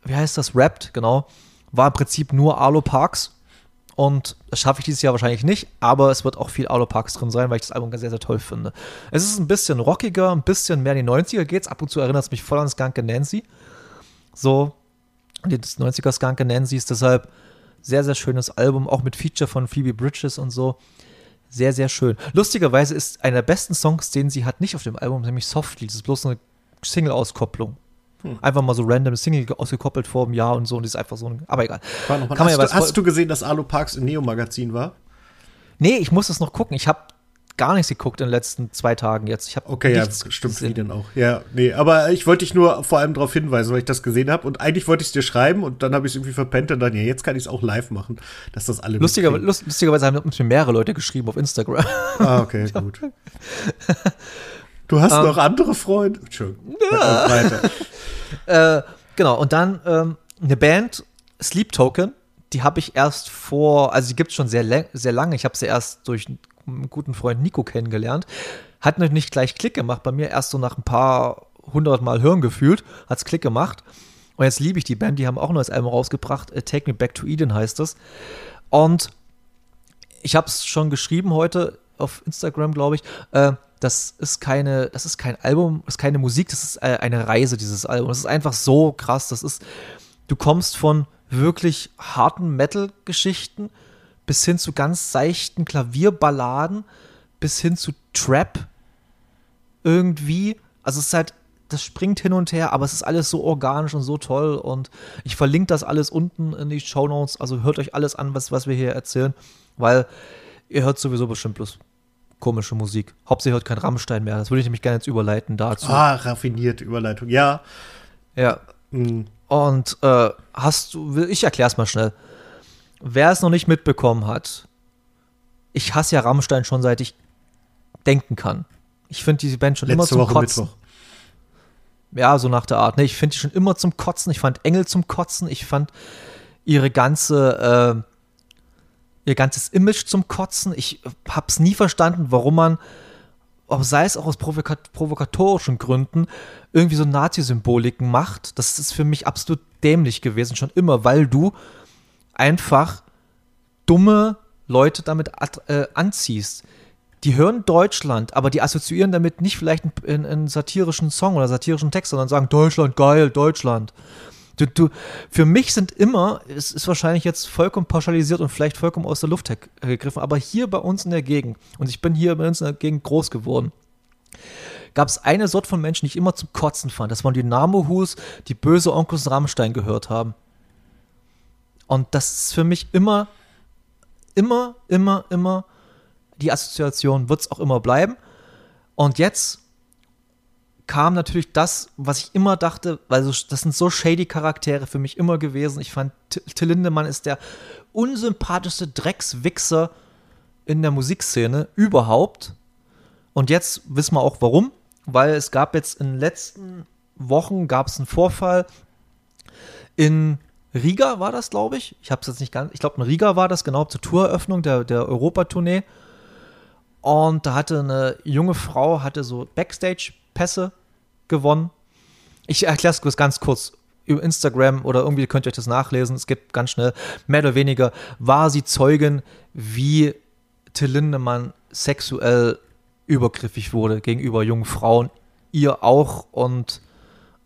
wie heißt das, Wrapped, genau, war im Prinzip nur Arlo Parks. Und das schaffe ich dieses Jahr wahrscheinlich nicht, aber es wird auch viel Arlo Parks drin sein, weil ich das Album sehr, sehr toll finde. Es ist ein bisschen rockiger, ein bisschen mehr in die 90er geht's. Ab und zu erinnert es mich voll an Skunke Nancy. So, das 90er Skunke Nancy ist deshalb sehr, sehr schönes Album, auch mit Feature von Phoebe Bridges und so Sehr, sehr schön. Lustigerweise ist einer der besten Songs, den sie hat, nicht auf dem Album, nämlich Softly. Das ist bloß eine Single-Auskopplung. Hm. Einfach mal so random Single ausgekoppelt vor einem Jahr und so und ist einfach so ein. Aber egal. Kann hast, ja du, hast du gesehen, dass Alu Parks im Neo-Magazin war? Nee, ich muss das noch gucken. Ich habe gar nichts geguckt in den letzten zwei Tagen jetzt. Ich okay, ja, stimmt gesehen. denn auch. Ja, nee, aber ich wollte dich nur vor allem darauf hinweisen, weil ich das gesehen habe. Und eigentlich wollte ich es dir schreiben und dann habe ich es irgendwie verpennt und dann, ja, jetzt kann ich es auch live machen, dass das alle Lustiger, lust, Lustigerweise haben mir mehrere Leute geschrieben auf Instagram. Ah, okay, <laughs> gut. Du hast um, ähm. noch andere Freunde? Entschuldigung. Ja. Weiter. <laughs> äh, genau, und dann ähm, eine Band, Sleep Token, die habe ich erst vor, also die gibt es schon sehr, sehr lange. Ich habe sie erst durch einen guten Freund Nico kennengelernt. Hat nicht gleich Klick gemacht. Bei mir erst so nach ein paar hundert Mal hören gefühlt, hat es Klick gemacht. Und jetzt liebe ich die Band, die haben auch ein neues Album rausgebracht. Take Me Back to Eden heißt es. Und ich habe es schon geschrieben heute auf Instagram, glaube ich. Äh, das ist keine, das ist kein Album, das ist keine Musik, das ist äh, eine Reise, dieses Album. Das ist einfach so krass. Das ist, du kommst von wirklich harten Metal-Geschichten bis hin zu ganz seichten Klavierballaden, bis hin zu Trap irgendwie. Also es ist halt, das springt hin und her, aber es ist alles so organisch und so toll und ich verlinke das alles unten in die Show Notes. Also hört euch alles an, was, was wir hier erzählen, weil ihr hört sowieso bestimmt bloß komische Musik. Hauptsächlich hört kein Rammstein mehr. Das würde ich nämlich gerne jetzt überleiten dazu. Ah, raffinierte Überleitung, ja. Ja. Mhm. Und äh, hast du, ich erkläre es mal schnell. Wer es noch nicht mitbekommen hat, ich hasse ja Rammstein schon seit ich denken kann. Ich finde diese Band schon Letzte immer zum Woche Kotzen. Mittwoch. Ja, so nach der Art. Ne, ich finde die schon immer zum Kotzen. Ich fand Engel zum Kotzen. Ich fand ihre ganze, äh, ihr ganzes Image zum Kotzen. Ich hab's nie verstanden, warum man, ob sei es auch aus provokat provokatorischen Gründen, irgendwie so Nazi-Symboliken macht. Das ist für mich absolut dämlich gewesen, schon immer, weil du einfach dumme Leute damit äh, anziehst. Die hören Deutschland, aber die assoziieren damit nicht vielleicht einen, einen satirischen Song oder satirischen Text, sondern sagen Deutschland, geil, Deutschland. Du, du, für mich sind immer, es ist wahrscheinlich jetzt vollkommen pauschalisiert und vielleicht vollkommen aus der Luft gegriffen, aber hier bei uns in der Gegend, und ich bin hier bei uns in der Gegend groß geworden, gab es eine Sorte von Menschen, die ich immer zum Kotzen fand. Das waren die Namo-Hus, die böse Onkels Rammstein gehört haben. Und das ist für mich immer, immer, immer, immer die Assoziation, wird es auch immer bleiben. Und jetzt kam natürlich das, was ich immer dachte, weil das sind so shady Charaktere für mich immer gewesen. Ich fand, Till Lindemann ist der unsympathischste Dreckswichser in der Musikszene überhaupt. Und jetzt wissen wir auch warum, weil es gab jetzt in den letzten Wochen gab es einen Vorfall in Riga war das, glaube ich. Ich habe es jetzt nicht ganz. Ich glaube, in Riga war das genau zur Toureröffnung der, der Europatournee. Und da hatte eine junge Frau hatte so Backstage-Pässe gewonnen. Ich erkläre es ganz kurz über Instagram oder irgendwie könnt ihr euch das nachlesen. Es geht ganz schnell. Mehr oder weniger war sie Zeugin, wie Till Lindemann sexuell übergriffig wurde gegenüber jungen Frauen. Ihr auch und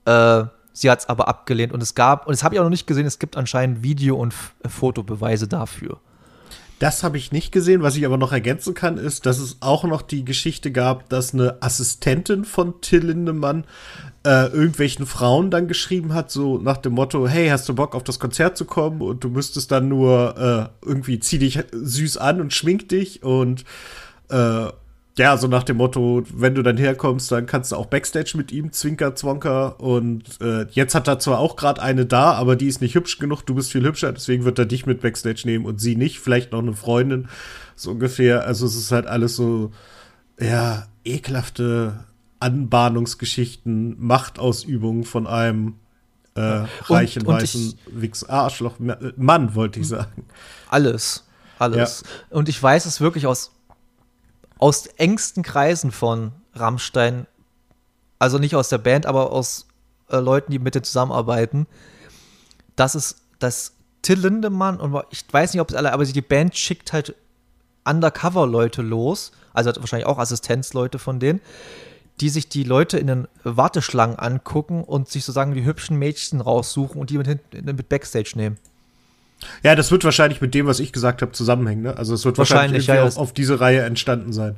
äh, Sie hat es aber abgelehnt und es gab, und das habe ich auch noch nicht gesehen, es gibt anscheinend Video- und F Fotobeweise dafür. Das habe ich nicht gesehen. Was ich aber noch ergänzen kann, ist, dass es auch noch die Geschichte gab, dass eine Assistentin von Till Lindemann äh, irgendwelchen Frauen dann geschrieben hat, so nach dem Motto: Hey, hast du Bock auf das Konzert zu kommen? Und du müsstest dann nur äh, irgendwie zieh dich süß an und schmink dich und äh, ja, so nach dem Motto, wenn du dann herkommst, dann kannst du auch Backstage mit ihm, Zwinker, Zwonker. Und äh, jetzt hat er zwar auch gerade eine da, aber die ist nicht hübsch genug, du bist viel hübscher, deswegen wird er dich mit Backstage nehmen und sie nicht, vielleicht noch eine Freundin, so ungefähr. Also es ist halt alles so, ja, ekelhafte Anbahnungsgeschichten, Machtausübungen von einem äh, reichen, und, und weißen Wichs Arschloch, Mann, wollte ich sagen. Alles, alles. Ja. Und ich weiß es wirklich aus aus engsten Kreisen von Rammstein, also nicht aus der Band, aber aus äh, Leuten, die mit denen zusammenarbeiten, dass es, dass Till Lindemann und ich weiß nicht, ob es alle, aber die Band schickt halt Undercover-Leute los, also wahrscheinlich auch Assistenzleute von denen, die sich die Leute in den Warteschlangen angucken und sich sozusagen die hübschen Mädchen raussuchen und die mit, mit Backstage nehmen. Ja, das wird wahrscheinlich mit dem, was ich gesagt habe, zusammenhängen. Ne? Also es wird wahrscheinlich, wahrscheinlich ja, auf, auf diese Reihe entstanden sein.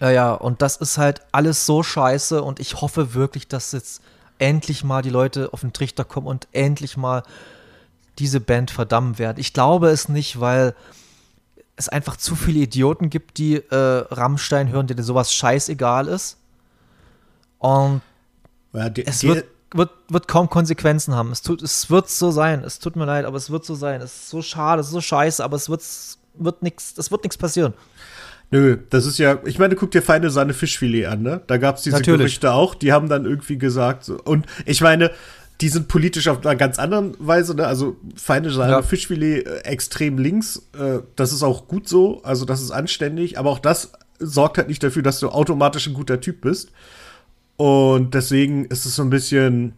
Ja, ja, und das ist halt alles so scheiße und ich hoffe wirklich, dass jetzt endlich mal die Leute auf den Trichter kommen und endlich mal diese Band verdammen werden. Ich glaube es nicht, weil es einfach zu viele Idioten gibt, die äh, Rammstein hören, denen sowas scheißegal ist. Und ja, die, es wird, wird, wird kaum Konsequenzen haben. Es, tut, es wird so sein. Es tut mir leid, aber es wird so sein. Es ist so schade, es ist so scheiße, aber es wird, wird nichts, es wird nichts passieren. Nö, das ist ja, ich meine, guck dir Feine Sahne Fischfilet an, ne? Da gab es diese Natürlich. Gerüchte auch, die haben dann irgendwie gesagt, so, und ich meine, die sind politisch auf einer ganz anderen Weise, ne? Also Feine Sahne ja. Fischfilet äh, extrem links, äh, das ist auch gut so, also das ist anständig, aber auch das sorgt halt nicht dafür, dass du automatisch ein guter Typ bist. Und deswegen ist es so ein bisschen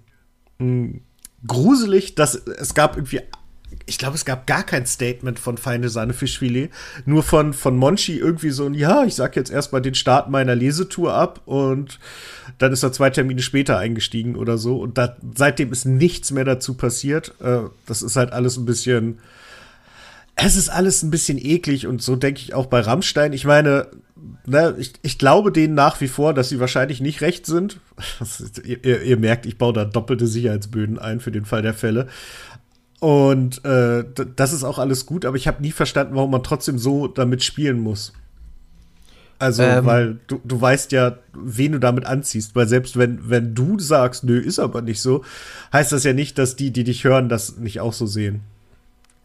mh, hm, gruselig, dass es gab irgendwie ich glaube, es gab gar kein Statement von Feine Sahne Fischfilet. Nur von, von Monchi irgendwie so ein, ja, ich sag jetzt erstmal den Start meiner Lesetour ab und dann ist er zwei Termine später eingestiegen oder so. Und da, seitdem ist nichts mehr dazu passiert. Äh, das ist halt alles ein bisschen, es ist alles ein bisschen eklig und so denke ich auch bei Rammstein. Ich meine, ne, ich, ich glaube denen nach wie vor, dass sie wahrscheinlich nicht recht sind. <laughs> Ihr, ihr merkt, ich baue da doppelte Sicherheitsböden ein für den Fall der Fälle. Und äh, das ist auch alles gut, aber ich habe nie verstanden, warum man trotzdem so damit spielen muss. Also, ähm, weil du, du weißt ja, wen du damit anziehst. Weil selbst wenn, wenn du sagst, nö, ist aber nicht so, heißt das ja nicht, dass die, die dich hören, das nicht auch so sehen.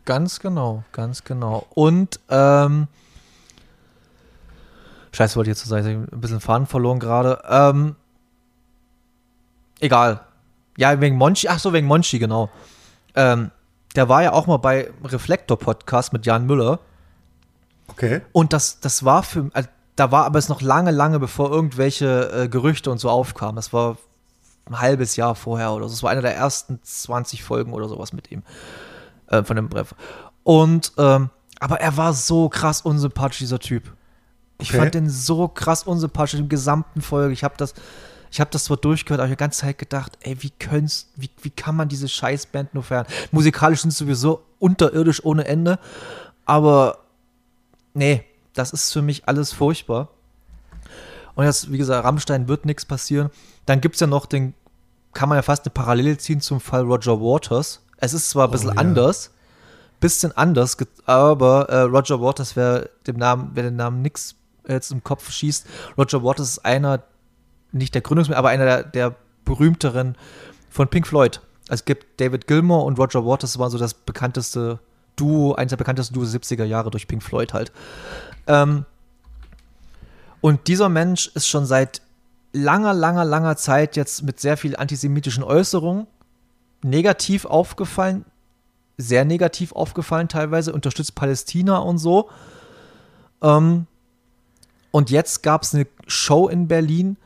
Ganz genau, ganz genau. Und, ähm, Scheiße, wollte ich jetzt sagen, ein bisschen Faden verloren gerade. Ähm, egal. Ja, wegen Monchi, ach so, wegen Monchi, genau. Ähm, der war ja auch mal bei Reflektor Podcast mit Jan Müller. Okay. Und das, das war für, also, da war aber es noch lange, lange bevor irgendwelche äh, Gerüchte und so aufkamen. Das war ein halbes Jahr vorher oder so. Das war einer der ersten 20 Folgen oder sowas mit ihm. Äh, von dem Breff. Und, ähm, aber er war so krass unsympathisch, dieser Typ. Ich okay. fand den so krass unsympathisch im gesamten Folge. Ich habe das, ich habe das zwar durchgehört, aber ich habe die ganze Zeit gedacht, ey, wie könnt's, wie, wie kann man diese Scheißband nur fern? Musikalisch sind sie sowieso unterirdisch ohne Ende, aber nee, das ist für mich alles furchtbar. Und jetzt, wie gesagt, Rammstein wird nichts passieren. Dann gibt es ja noch den, kann man ja fast eine Parallele ziehen zum Fall Roger Waters. Es ist zwar ein bisschen oh, ja. anders, bisschen anders, aber äh, Roger Waters, wer dem Namen, wer den Namen nix jetzt im Kopf schießt, Roger Waters ist einer nicht der Gründungsmitglied, aber einer der, der berühmteren von Pink Floyd. Es gibt David Gilmour und Roger Waters, war so das bekannteste Duo, eines der bekanntesten Duos 70er Jahre durch Pink Floyd halt. Ähm, und dieser Mensch ist schon seit langer, langer, langer Zeit jetzt mit sehr viel antisemitischen Äußerungen negativ aufgefallen, sehr negativ aufgefallen teilweise, unterstützt Palästina und so. Ähm, und jetzt gab es eine Show in Berlin,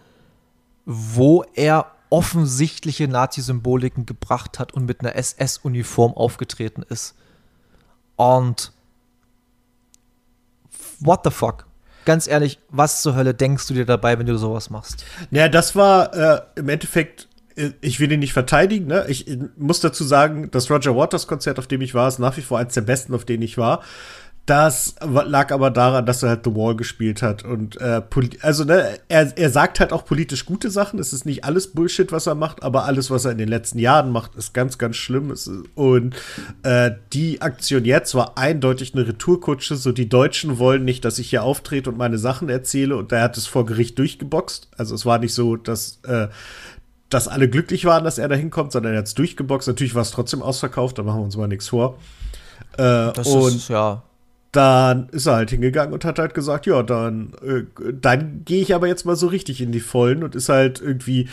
wo er offensichtliche Nazi-Symboliken gebracht hat und mit einer SS-Uniform aufgetreten ist. Und what the fuck? Ganz ehrlich, was zur Hölle denkst du dir dabei, wenn du sowas machst? Ja, das war äh, im Endeffekt, äh, ich will ihn nicht verteidigen, ne? Ich, ich muss dazu sagen, das Roger Waters Konzert, auf dem ich war, ist nach wie vor eines der besten, auf denen ich war. Das lag aber daran, dass er halt The Wall gespielt hat. Und äh, also, ne, er, er sagt halt auch politisch gute Sachen. Es ist nicht alles Bullshit, was er macht, aber alles, was er in den letzten Jahren macht, ist ganz, ganz schlimm. Und äh, die Aktion jetzt war eindeutig eine Retourkutsche. So, die Deutschen wollen nicht, dass ich hier auftrete und meine Sachen erzähle. Und er hat es vor Gericht durchgeboxt. Also es war nicht so, dass äh, dass alle glücklich waren, dass er da hinkommt, sondern er hat es durchgeboxt. Natürlich war es trotzdem ausverkauft, da machen wir uns mal nichts vor. Äh, das und ist, ja dann ist er halt hingegangen und hat halt gesagt, ja, dann, äh, dann gehe ich aber jetzt mal so richtig in die Vollen und ist halt irgendwie,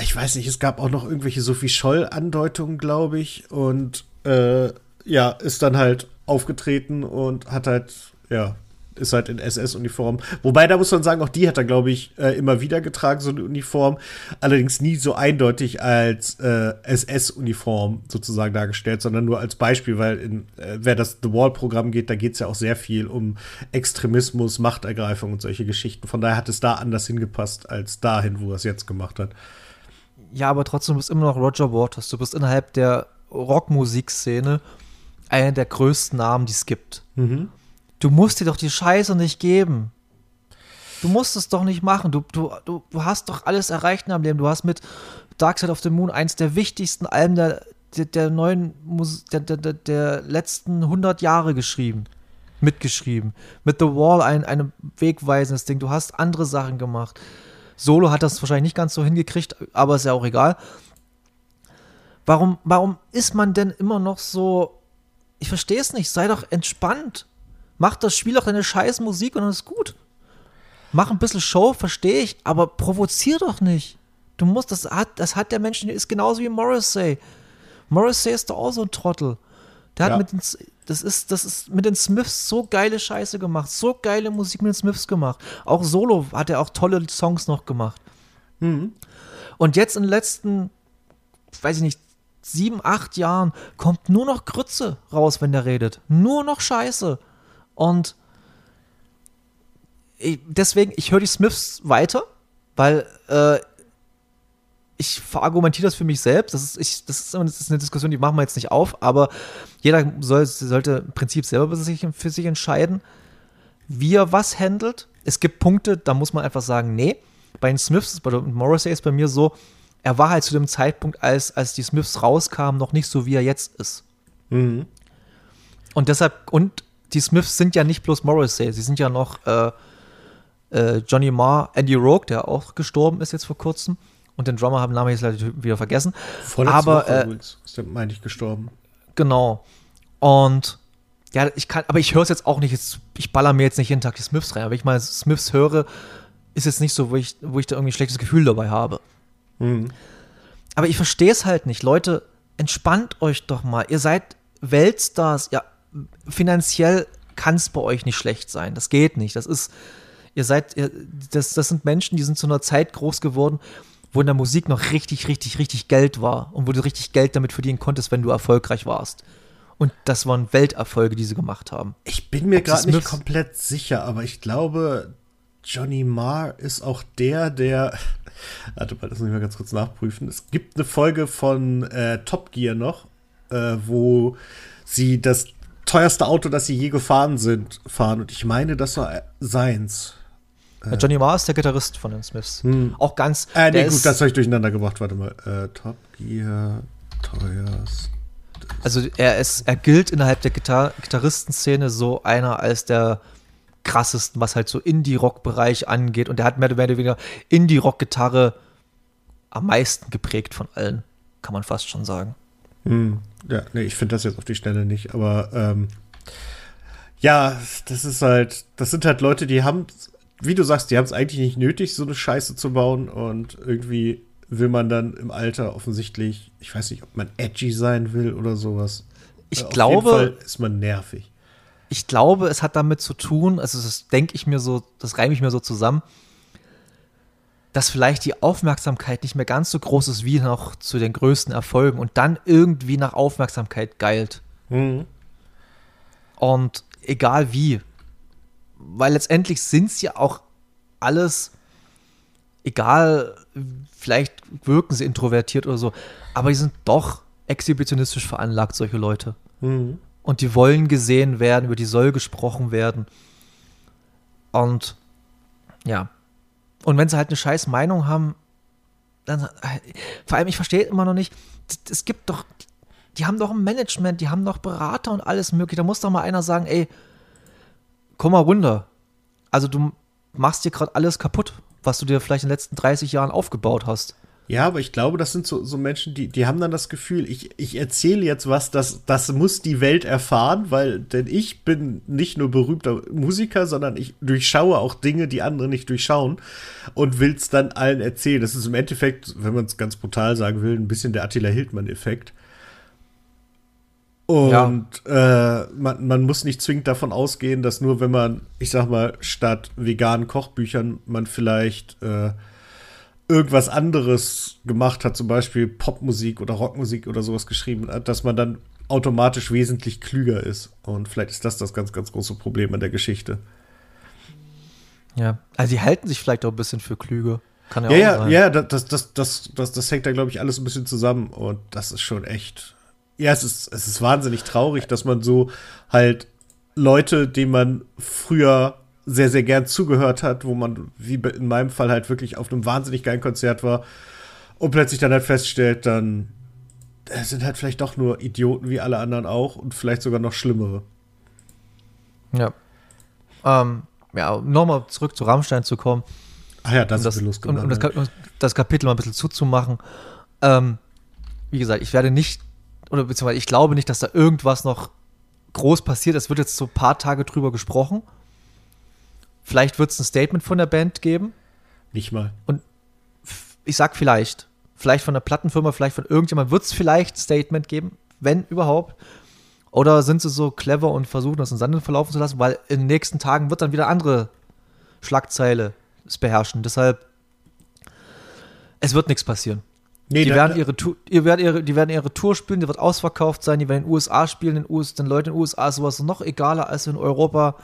ich weiß nicht, es gab auch noch irgendwelche Sophie Scholl-Andeutungen, glaube ich, und äh, ja, ist dann halt aufgetreten und hat halt, ja, ist halt in SS-Uniform. Wobei, da muss man sagen, auch die hat er, glaube ich, äh, immer wieder getragen, so eine Uniform. Allerdings nie so eindeutig als äh, SS-Uniform sozusagen dargestellt, sondern nur als Beispiel, weil in, äh, wer das The Wall-Programm geht, da geht es ja auch sehr viel um Extremismus, Machtergreifung und solche Geschichten. Von daher hat es da anders hingepasst als dahin, wo er es jetzt gemacht hat. Ja, aber trotzdem bist du immer noch Roger Waters. Du bist innerhalb der Rockmusikszene einer der größten Namen, die es gibt. Mhm. Du musst dir doch die Scheiße nicht geben. Du musst es doch nicht machen. Du, du, du, du hast doch alles erreicht in deinem Leben. Du hast mit Dark Side of the Moon eins der wichtigsten Alben der, der, der neuen Mus der, der, der letzten 100 Jahre geschrieben. Mitgeschrieben. Mit The Wall ein, ein wegweisendes Ding. Du hast andere Sachen gemacht. Solo hat das wahrscheinlich nicht ganz so hingekriegt, aber ist ja auch egal. Warum, warum ist man denn immer noch so. Ich verstehe es nicht. Sei doch entspannt. Mach das Spiel doch deine scheiß Musik und dann ist gut. Mach ein bisschen Show, verstehe ich, aber provozier doch nicht. Du musst, das hat, das hat der Mensch, ist genauso wie Morrissey. Morrissey ist doch auch so ein Trottel. Der ja. hat mit den, das ist, das ist mit den Smiths so geile Scheiße gemacht, so geile Musik mit den Smiths gemacht. Auch Solo hat er auch tolle Songs noch gemacht. Mhm. Und jetzt in den letzten, weiß ich nicht, sieben, acht Jahren kommt nur noch Grütze raus, wenn der redet. Nur noch Scheiße. Und ich, deswegen, ich höre die Smiths weiter, weil äh, ich verargumentiere das für mich selbst. Das ist, ich, das, ist, das ist eine Diskussion, die machen wir jetzt nicht auf, aber jeder soll, sollte im Prinzip selber für sich, für sich entscheiden, wie er was handelt. Es gibt Punkte, da muss man einfach sagen, nee. Bei den Smiths, bei Morrissey ist bei mir so, er war halt zu dem Zeitpunkt, als, als die Smiths rauskamen, noch nicht so, wie er jetzt ist. Mhm. Und deshalb, und die Smiths sind ja nicht bloß Morrissey, sie sind ja noch äh, äh, Johnny Marr, Andy Rogue, der auch gestorben ist jetzt vor kurzem. Und den Drummer haben Namen jetzt leider wieder vergessen. Vorletzte aber Woche äh, ist der, meine ich, gestorben. Genau. Und ja, ich kann, aber ich höre es jetzt auch nicht, jetzt, ich baller mir jetzt nicht jeden Tag die Smiths rein. Aber wenn ich mal Smiths höre, ist jetzt nicht so, wo ich, wo ich da irgendwie ein schlechtes Gefühl dabei habe. Mhm. Aber ich verstehe es halt nicht. Leute, entspannt euch doch mal. Ihr seid Weltstars. Ja, finanziell kann es bei euch nicht schlecht sein. Das geht nicht. Das ist, ihr seid, ihr, das, das sind Menschen, die sind zu einer Zeit groß geworden, wo in der Musik noch richtig, richtig, richtig Geld war und wo du richtig Geld damit verdienen konntest, wenn du erfolgreich warst. Und das waren Welterfolge, die sie gemacht haben. Ich bin mir gerade nicht komplett sicher, aber ich glaube, Johnny Marr ist auch der, der. <laughs> Warte mal, das muss ich mal ganz kurz nachprüfen. Es gibt eine Folge von äh, Top Gear noch, äh, wo sie das teuerste Auto, das sie je gefahren sind, fahren. Und ich meine, das war seins. Äh, Johnny Marr ist der Gitarrist von den Smiths. Hm. Auch ganz. Äh, nee, gut, das habe ich durcheinander gebracht. Warte mal. Äh, Top Gear, teuerst. Also er ist, er gilt innerhalb der Gitar Gitarristenszene so einer als der krassesten, was halt so Indie-Rock-Bereich angeht. Und er hat mehr oder weniger Indie-Rock-Gitarre am meisten geprägt von allen, kann man fast schon sagen. Hm. Ja, nee, ich finde das jetzt auf die Stelle nicht, aber ähm, ja, das ist halt, das sind halt Leute, die haben wie du sagst, die haben es eigentlich nicht nötig, so eine Scheiße zu bauen und irgendwie will man dann im Alter offensichtlich, ich weiß nicht, ob man edgy sein will oder sowas. Ich Auf glaube, jeden Fall ist man nervig. Ich glaube, es hat damit zu tun, also das denke ich mir so, das reime ich mir so zusammen, dass vielleicht die Aufmerksamkeit nicht mehr ganz so groß ist wie noch zu den größten Erfolgen und dann irgendwie nach Aufmerksamkeit geilt. Mhm. Und egal wie, weil letztendlich sind es ja auch alles, egal, vielleicht wirken sie introvertiert oder so, aber die sind doch exhibitionistisch veranlagt, solche Leute. Mhm. Und die wollen gesehen werden, über die soll gesprochen werden. Und ja. Und wenn sie halt eine scheiß Meinung haben, dann, vor allem, ich verstehe immer noch nicht, es gibt doch, die haben doch ein Management, die haben doch Berater und alles mögliche. Da muss doch mal einer sagen, ey, komm mal runter. Also du machst dir gerade alles kaputt, was du dir vielleicht in den letzten 30 Jahren aufgebaut hast. Ja, aber ich glaube, das sind so, so Menschen, die, die haben dann das Gefühl, ich, ich erzähle jetzt was, das, das muss die Welt erfahren, weil, denn ich bin nicht nur berühmter Musiker, sondern ich durchschaue auch Dinge, die andere nicht durchschauen und will es dann allen erzählen. Das ist im Endeffekt, wenn man es ganz brutal sagen will, ein bisschen der Attila Hildmann-Effekt. Und ja. äh, man, man muss nicht zwingend davon ausgehen, dass nur wenn man, ich sag mal, statt veganen Kochbüchern man vielleicht äh, irgendwas anderes gemacht hat, zum Beispiel Popmusik oder Rockmusik oder sowas geschrieben hat, dass man dann automatisch wesentlich klüger ist. Und vielleicht ist das das ganz, ganz große Problem an der Geschichte. Ja, also die halten sich vielleicht auch ein bisschen für klüger. Kann ja, ja auch ja, sein. Ja, das, das, das, das, das hängt da, glaube ich, alles ein bisschen zusammen. Und das ist schon echt Ja, es ist, es ist wahnsinnig traurig, dass man so halt Leute, denen man früher sehr, sehr gern zugehört hat, wo man, wie in meinem Fall, halt wirklich auf einem wahnsinnig geilen Konzert war und plötzlich dann halt feststellt, dann sind halt vielleicht doch nur Idioten wie alle anderen auch und vielleicht sogar noch schlimmere. Ja. Ähm, ja, nochmal zurück zu Rammstein zu kommen. Ach ja, das, um das, ist lustig. um, um das, das, Kapitel mal ein bisschen zuzumachen. Ähm, wie gesagt, ich werde nicht, oder beziehungsweise ich glaube nicht, dass da irgendwas noch groß passiert. Es wird jetzt so ein paar Tage drüber gesprochen. Vielleicht wird es ein Statement von der Band geben. Nicht mal. Und ich sag vielleicht. Vielleicht von der Plattenfirma, vielleicht von irgendjemand wird es vielleicht ein Statement geben, wenn überhaupt. Oder sind sie so clever und versuchen das in Sanden verlaufen zu lassen, weil in den nächsten Tagen wird dann wieder andere Schlagzeile es beherrschen. Deshalb, es wird nichts passieren. Nee, die, da, werden ihre Tour, die, werden ihre, die werden ihre Tour spielen, die wird ausverkauft sein, die werden in den USA spielen, in US, den Leuten in den USA ist sowas noch egaler als in Europa.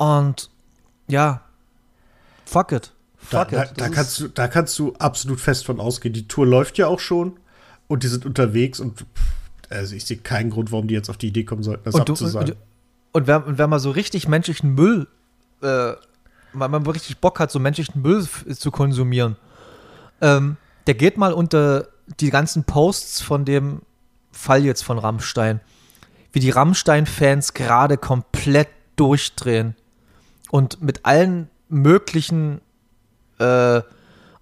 Und ja, fuck it. Fuck da, it. Da, da kannst du, da kannst du absolut fest von ausgehen. Die Tour läuft ja auch schon und die sind unterwegs und also ich sehe keinen Grund, warum die jetzt auf die Idee kommen sollten, das und abzusagen. und, und, wer, und wer mal so richtig menschlichen Müll, äh, weil man richtig Bock hat, so menschlichen Müll zu konsumieren, ähm, der geht mal unter die ganzen Posts von dem Fall jetzt von Rammstein. Wie die Rammstein-Fans gerade komplett durchdrehen und mit allen möglichen äh,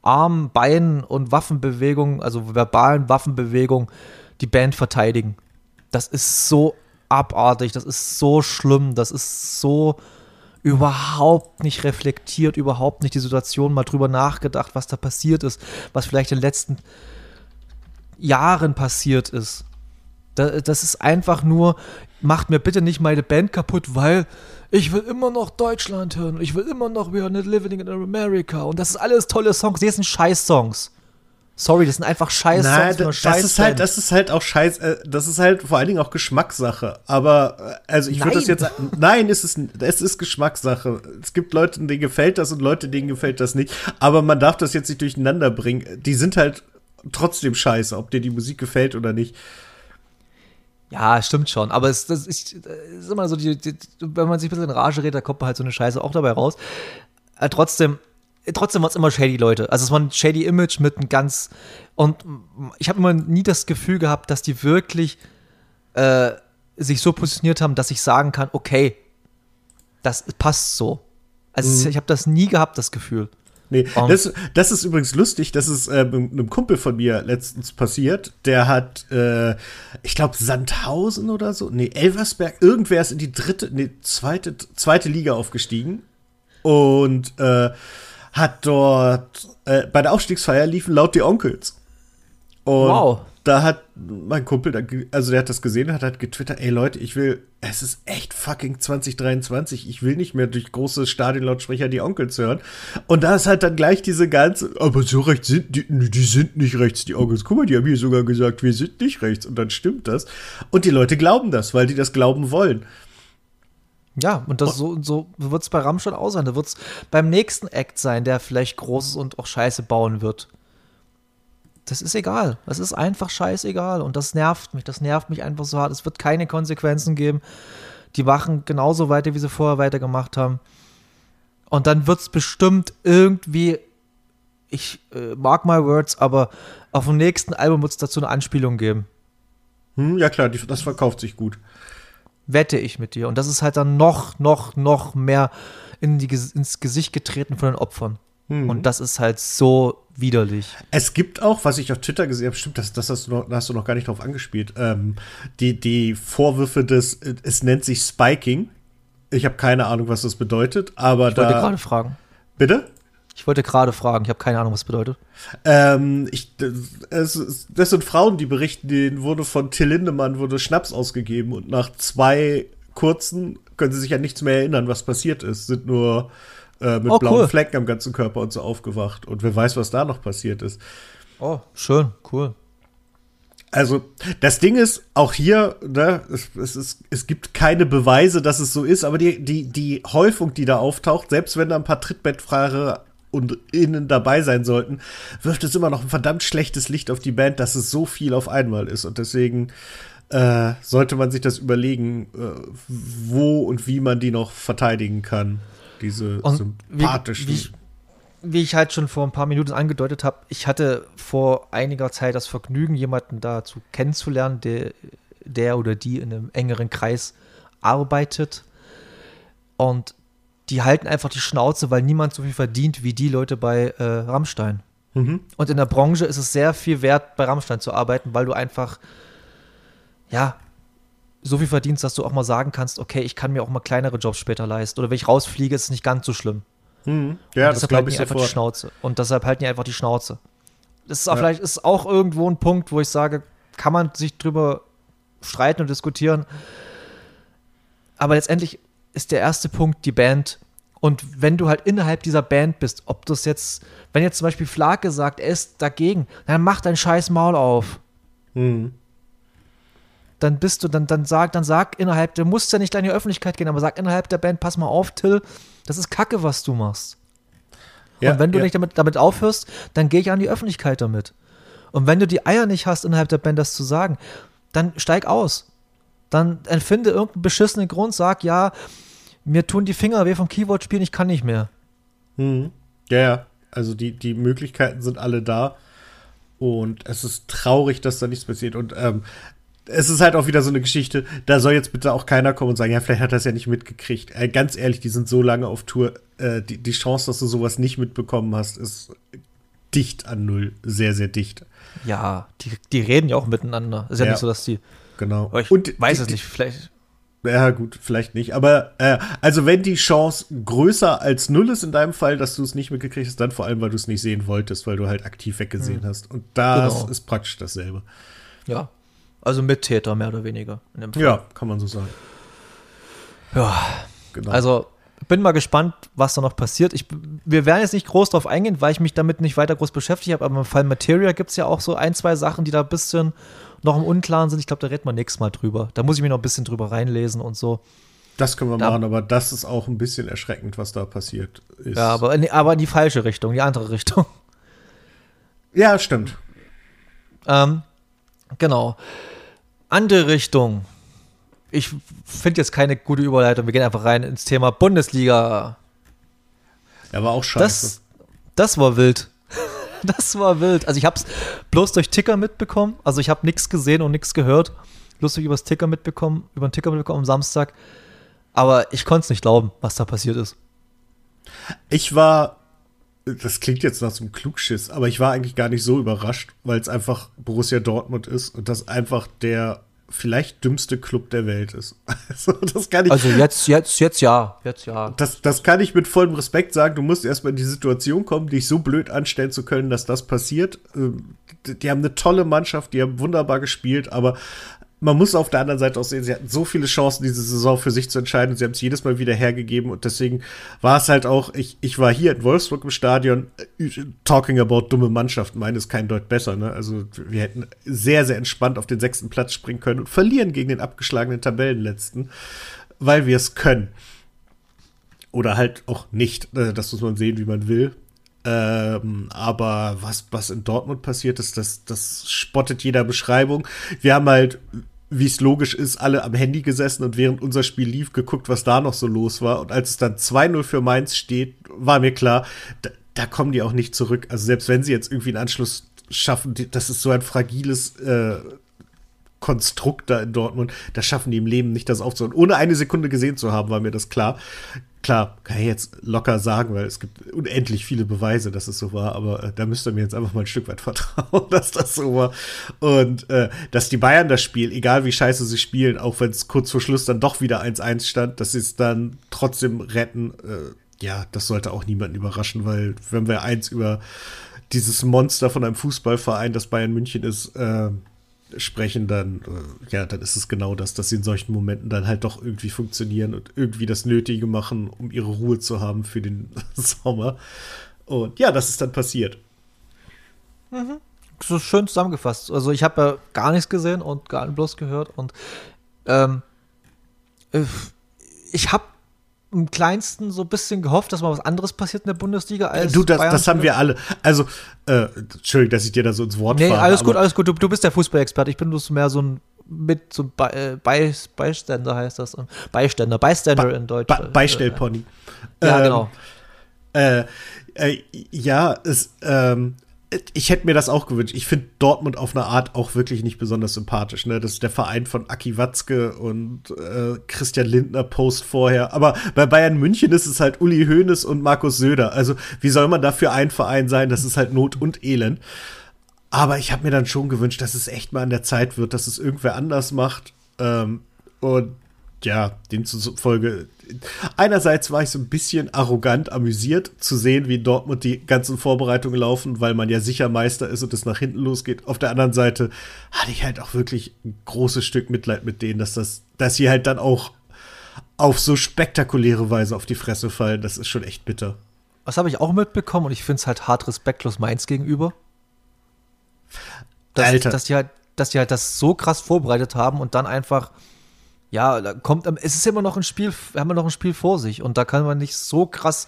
Armen, Beinen und Waffenbewegungen, also verbalen Waffenbewegungen, die Band verteidigen. Das ist so abartig, das ist so schlimm, das ist so überhaupt nicht reflektiert, überhaupt nicht die Situation mal drüber nachgedacht, was da passiert ist, was vielleicht in den letzten Jahren passiert ist. Das ist einfach nur, macht mir bitte nicht meine Band kaputt, weil ich will immer noch Deutschland hören. Ich will immer noch We are not living in America. Und das ist alles tolle Songs. Die sind Scheiß-Songs. Sorry, das sind einfach scheiß Nein, das, scheiß ist halt, das ist halt auch scheiß, äh, das ist halt vor allen Dingen auch Geschmackssache. Aber äh, also ich würde das jetzt, nein, ist es, es ist Geschmackssache. Es gibt Leute, denen gefällt das und Leute, denen gefällt das nicht. Aber man darf das jetzt nicht durcheinander bringen. Die sind halt trotzdem scheiße, ob dir die Musik gefällt oder nicht. Ja, stimmt schon. Aber es das ist, ist immer so, die, die, wenn man sich ein bisschen in Rage redet, da kommt man halt so eine Scheiße auch dabei raus. Äh, trotzdem, trotzdem war es immer shady Leute. Also es war ein shady Image mit einem ganz und ich habe immer nie das Gefühl gehabt, dass die wirklich äh, sich so positioniert haben, dass ich sagen kann, okay, das passt so. Also mhm. ich habe das nie gehabt, das Gefühl. Nee, das, das ist übrigens lustig. Das ist äh, einem Kumpel von mir letztens passiert. Der hat, äh, ich glaube, Sandhausen oder so. Nee, Elversberg. Irgendwer ist in die dritte, nee, zweite, zweite Liga aufgestiegen. Und äh, hat dort äh, bei der Aufstiegsfeier liefen laut die Onkels. Und wow. Da hat mein Kumpel, also der hat das gesehen, hat halt getwittert, ey Leute, ich will, es ist echt fucking 2023, ich will nicht mehr durch große Stadionlautsprecher die Onkels hören. Und da ist halt dann gleich diese ganze, aber so rechts sind die, die sind nicht rechts, die Onkels. Guck mal, die haben hier sogar gesagt, wir sind nicht rechts. Und dann stimmt das. Und die Leute glauben das, weil die das glauben wollen. Ja, und das so, so wird es bei Rammstein auch sein. Da wird es beim nächsten Act sein, der vielleicht Großes und auch Scheiße bauen wird. Das ist egal. Das ist einfach scheißegal. Und das nervt mich. Das nervt mich einfach so hart. Es wird keine Konsequenzen geben. Die machen genauso weiter, wie sie vorher weitergemacht haben. Und dann wird es bestimmt irgendwie, ich äh, mag my words, aber auf dem nächsten Album wird es dazu eine Anspielung geben. Hm, ja klar, die, das verkauft sich gut wette ich mit dir. Und das ist halt dann noch, noch, noch mehr in die, ins Gesicht getreten von den Opfern. Mhm. Und das ist halt so widerlich. Es gibt auch, was ich auf Twitter gesehen habe, stimmt, das, das hast, du noch, hast du noch gar nicht drauf angespielt, ähm, die, die Vorwürfe des, es nennt sich Spiking. Ich habe keine Ahnung, was das bedeutet, aber ich da. Ich wollte gerade fragen. Bitte? Ich wollte gerade fragen, ich habe keine Ahnung, was das bedeutet. Ähm, ich, das, das sind Frauen, die berichten, denen wurde von Till Lindemann wurde Schnaps ausgegeben und nach zwei kurzen können sie sich an nichts mehr erinnern, was passiert ist. Sind nur äh, mit oh, blauen cool. Flecken am ganzen Körper und so aufgewacht. Und wer weiß, was da noch passiert ist. Oh, schön, cool. Also, das Ding ist, auch hier, ne, es, es, ist, es gibt keine Beweise, dass es so ist, aber die, die, die Häufung, die da auftaucht, selbst wenn da ein paar Trittbettfahrer und innen dabei sein sollten, wirft es immer noch ein verdammt schlechtes Licht auf die Band, dass es so viel auf einmal ist. Und deswegen äh, sollte man sich das überlegen, äh, wo und wie man die noch verteidigen kann. Diese Und sympathischen. Wie, wie, ich, wie ich halt schon vor ein paar Minuten angedeutet habe, ich hatte vor einiger Zeit das Vergnügen, jemanden dazu kennenzulernen, der, der oder die in einem engeren Kreis arbeitet. Und die halten einfach die Schnauze, weil niemand so viel verdient wie die Leute bei äh, Rammstein. mhm. Und in der Branche ist es sehr viel wert, bei Rammstein zu arbeiten, weil du einfach, ja, so viel verdienst, dass du auch mal sagen kannst, okay, ich kann mir auch mal kleinere Jobs später leisten. Oder wenn ich rausfliege, ist es nicht ganz so schlimm. Mhm. Ja, das deshalb glaube halten ich die einfach die sofort. Schnauze. Und deshalb halten die einfach die Schnauze. Das ist auch Ja. vielleicht ist auch irgendwo ein Punkt, wo ich sage, kann man sich drüber streiten und diskutieren. Aber letztendlich ist der erste Punkt die Band. Und wenn du halt innerhalb dieser Band bist, ob das jetzt, wenn jetzt zum Beispiel Flake sagt, er ist dagegen, dann mach dein scheiß Maul auf. Mhm. Dann bist du, dann, dann sag, dann sag innerhalb, du musst ja nicht in die Öffentlichkeit gehen, aber sag innerhalb der Band, pass mal auf, Till, das ist Kacke, was du machst. Ja, und wenn du ja. nicht damit, damit aufhörst, dann gehe ich an die Öffentlichkeit damit. Und wenn du die Eier nicht hast, innerhalb der Band das zu sagen, dann steig aus. Dann empfinde irgendeinen beschissenen Grund, sag, ja, mir tun die Finger weh vom Keyboard spielen, ich kann nicht mehr. Mhm. Ja, ja. Also die, die Möglichkeiten sind alle da. Und es ist traurig, dass da nichts passiert. Und ähm, es ist halt auch wieder so eine Geschichte, da soll jetzt bitte auch keiner kommen und sagen, ja, vielleicht hat er es ja nicht mitgekriegt. Äh, ganz ehrlich, die sind so lange auf Tour. Äh, die, die Chance, dass du sowas nicht mitbekommen hast, ist dicht an null. Sehr, sehr dicht. Ja, die, die reden ja auch miteinander. Ist ja, Ja. nicht so, dass die. Genau. Aber ich Und weiß die, es nicht, vielleicht. Ja, gut, vielleicht nicht. Aber äh, also wenn die Chance größer als null ist in deinem Fall, dass du es nicht mitgekriegt hast, dann vor allem, weil du es nicht sehen wolltest, weil du halt aktiv weggesehen hast. Und das Genau. ist praktisch dasselbe. Ja. Also Mittäter, mehr oder weniger. Ja, kann man so sagen. ja. Genau. Also bin mal gespannt, was da noch passiert. Ich, wir werden jetzt nicht groß drauf eingehen, weil ich mich damit nicht weiter groß beschäftigt habe. Aber im Fall Materia gibt es ja auch so ein, zwei Sachen, die da ein bisschen noch im Unklaren sind. Ich glaube, da reden wir nächstes Mal drüber. Da muss ich mich noch ein bisschen drüber reinlesen und so. das können wir da- machen, aber das ist auch ein bisschen erschreckend, was da passiert ist. Ja, aber in, aber in die falsche Richtung, die andere Richtung. ja, stimmt. Ähm, genau. Andere Richtung. Ich finde jetzt keine gute Überleitung. Wir gehen einfach rein ins Thema Bundesliga. Er war auch scheiße. Das, das war wild. <laughs> Das war wild. Also ich habe es bloß durch Ticker mitbekommen. Also ich habe nichts gesehen und nichts gehört. Bloß durch übers Ticker mitbekommen, über den Ticker mitbekommen am Samstag. Aber ich konnte es nicht glauben, was da passiert ist. Ich war, das klingt jetzt nach so einem Klugschiss, aber ich war eigentlich gar nicht so überrascht, weil es einfach Borussia Dortmund ist und das einfach der vielleicht dümmste Club der Welt ist. <laughs> Also, das kann ich, Also jetzt, jetzt, jetzt ja. Jetzt ja. das, das kann ich mit vollem Respekt sagen. Du musst erstmal in die Situation kommen, dich so blöd anstellen zu können, dass das passiert. Ähm, Die die haben eine tolle Mannschaft, die haben wunderbar gespielt, aber man muss auf der anderen Seite auch sehen, sie hatten so viele Chancen, diese Saison für sich zu entscheiden. Sie haben es jedes Mal wieder hergegeben und deswegen war es halt auch, ich, ich war hier in Wolfsburg im Stadion, äh, talking about dumme Mannschaften, meine ist kein Deut besser, ne? Also wir hätten sehr, sehr entspannt auf den sechsten Platz springen können und verlieren gegen den abgeschlagenen Tabellenletzten, weil wir es können. Oder halt auch nicht. Äh, Das muss man sehen, wie man will. Ähm, aber was, was in Dortmund passiert ist, das, das spottet jeder Beschreibung. Wir haben halt, wie es logisch ist, alle am Handy gesessen und während unser Spiel lief, geguckt, was da noch so los war. Und als es dann 2-0 für Mainz steht, war mir klar, da, da kommen die auch nicht zurück. Also selbst wenn sie jetzt irgendwie einen Anschluss schaffen, das ist so ein fragiles äh, Konstrukt da in Dortmund, das schaffen die im Leben nicht, das aufzuholen. Ohne eine Sekunde gesehen zu haben, war mir das klar. Klar, kann ich jetzt locker sagen, weil es gibt unendlich viele Beweise, dass es so war, aber äh, da müsst ihr mir jetzt einfach mal ein Stück weit <laughs> vertrauen, dass das so war. Und äh, dass die Bayern das Spiel, egal wie scheiße sie spielen, auch wenn es kurz vor Schluss dann doch wieder 1-1 stand, dass sie es dann trotzdem retten, äh, ja, das sollte auch niemanden überraschen, weil wenn wir eins über dieses Monster von einem Fußballverein, das Bayern München ist, äh, sprechen, dann, äh, ja, dann ist es genau das, dass sie in solchen Momenten dann halt doch irgendwie funktionieren und irgendwie das Nötige machen, um ihre Ruhe zu haben für den <laughs> Sommer. Und ja, das ist dann passiert. Das ist schön zusammengefasst. Also ich habe ja gar nichts gesehen und gar bloß gehört und ähm, äh, ich habe im kleinsten so ein bisschen gehofft, dass mal was anderes passiert in der Bundesliga als Du, das, das haben wir alle. Also, äh, Entschuldigung, dass ich dir da so ins Wort Nee, fahre. alles gut, alles gut. Du, du bist der Fußballexperte. Ich bin bloß mehr so ein mit so ein Be äh, Bei Beiständer heißt das. Beiständer, Bystander in Deutsch. Ba Beistellpony. Ja, Ähm, genau. Äh, äh, ja, es, ähm, ich hätte mir das auch gewünscht. Ich finde Dortmund auf eine Art auch wirklich nicht besonders sympathisch. Ne? Das ist der Verein von Aki Watzke und äh, Christian Lindner Post vorher. Aber bei Bayern München ist es halt Uli Hoeneß und Markus Söder. Also wie soll man da für ein Verein sein? Das ist halt Not und Elend. Aber ich habe mir dann schon gewünscht, dass es echt mal an der Zeit wird, dass es irgendwer anders macht. Ähm, und ja, demzufolge. Einerseits war ich so ein bisschen arrogant amüsiert zu sehen, wie in Dortmund die ganzen Vorbereitungen laufen, weil man ja sicher Meister ist und es nach hinten losgeht. Auf der anderen Seite hatte ich halt auch wirklich ein großes Stück Mitleid mit denen, dass das, dass sie halt dann auch auf so spektakuläre Weise auf die Fresse fallen. Das ist schon echt bitter. Was habe ich auch mitbekommen und ich finde es halt hart respektlos Mainz gegenüber. Dass, Alter. Dass die, halt, dass die halt das so krass vorbereitet haben und dann einfach, ja, da kommt, es ist immer noch ein Spiel, haben noch ein Spiel vor sich und da kann man nicht so krass,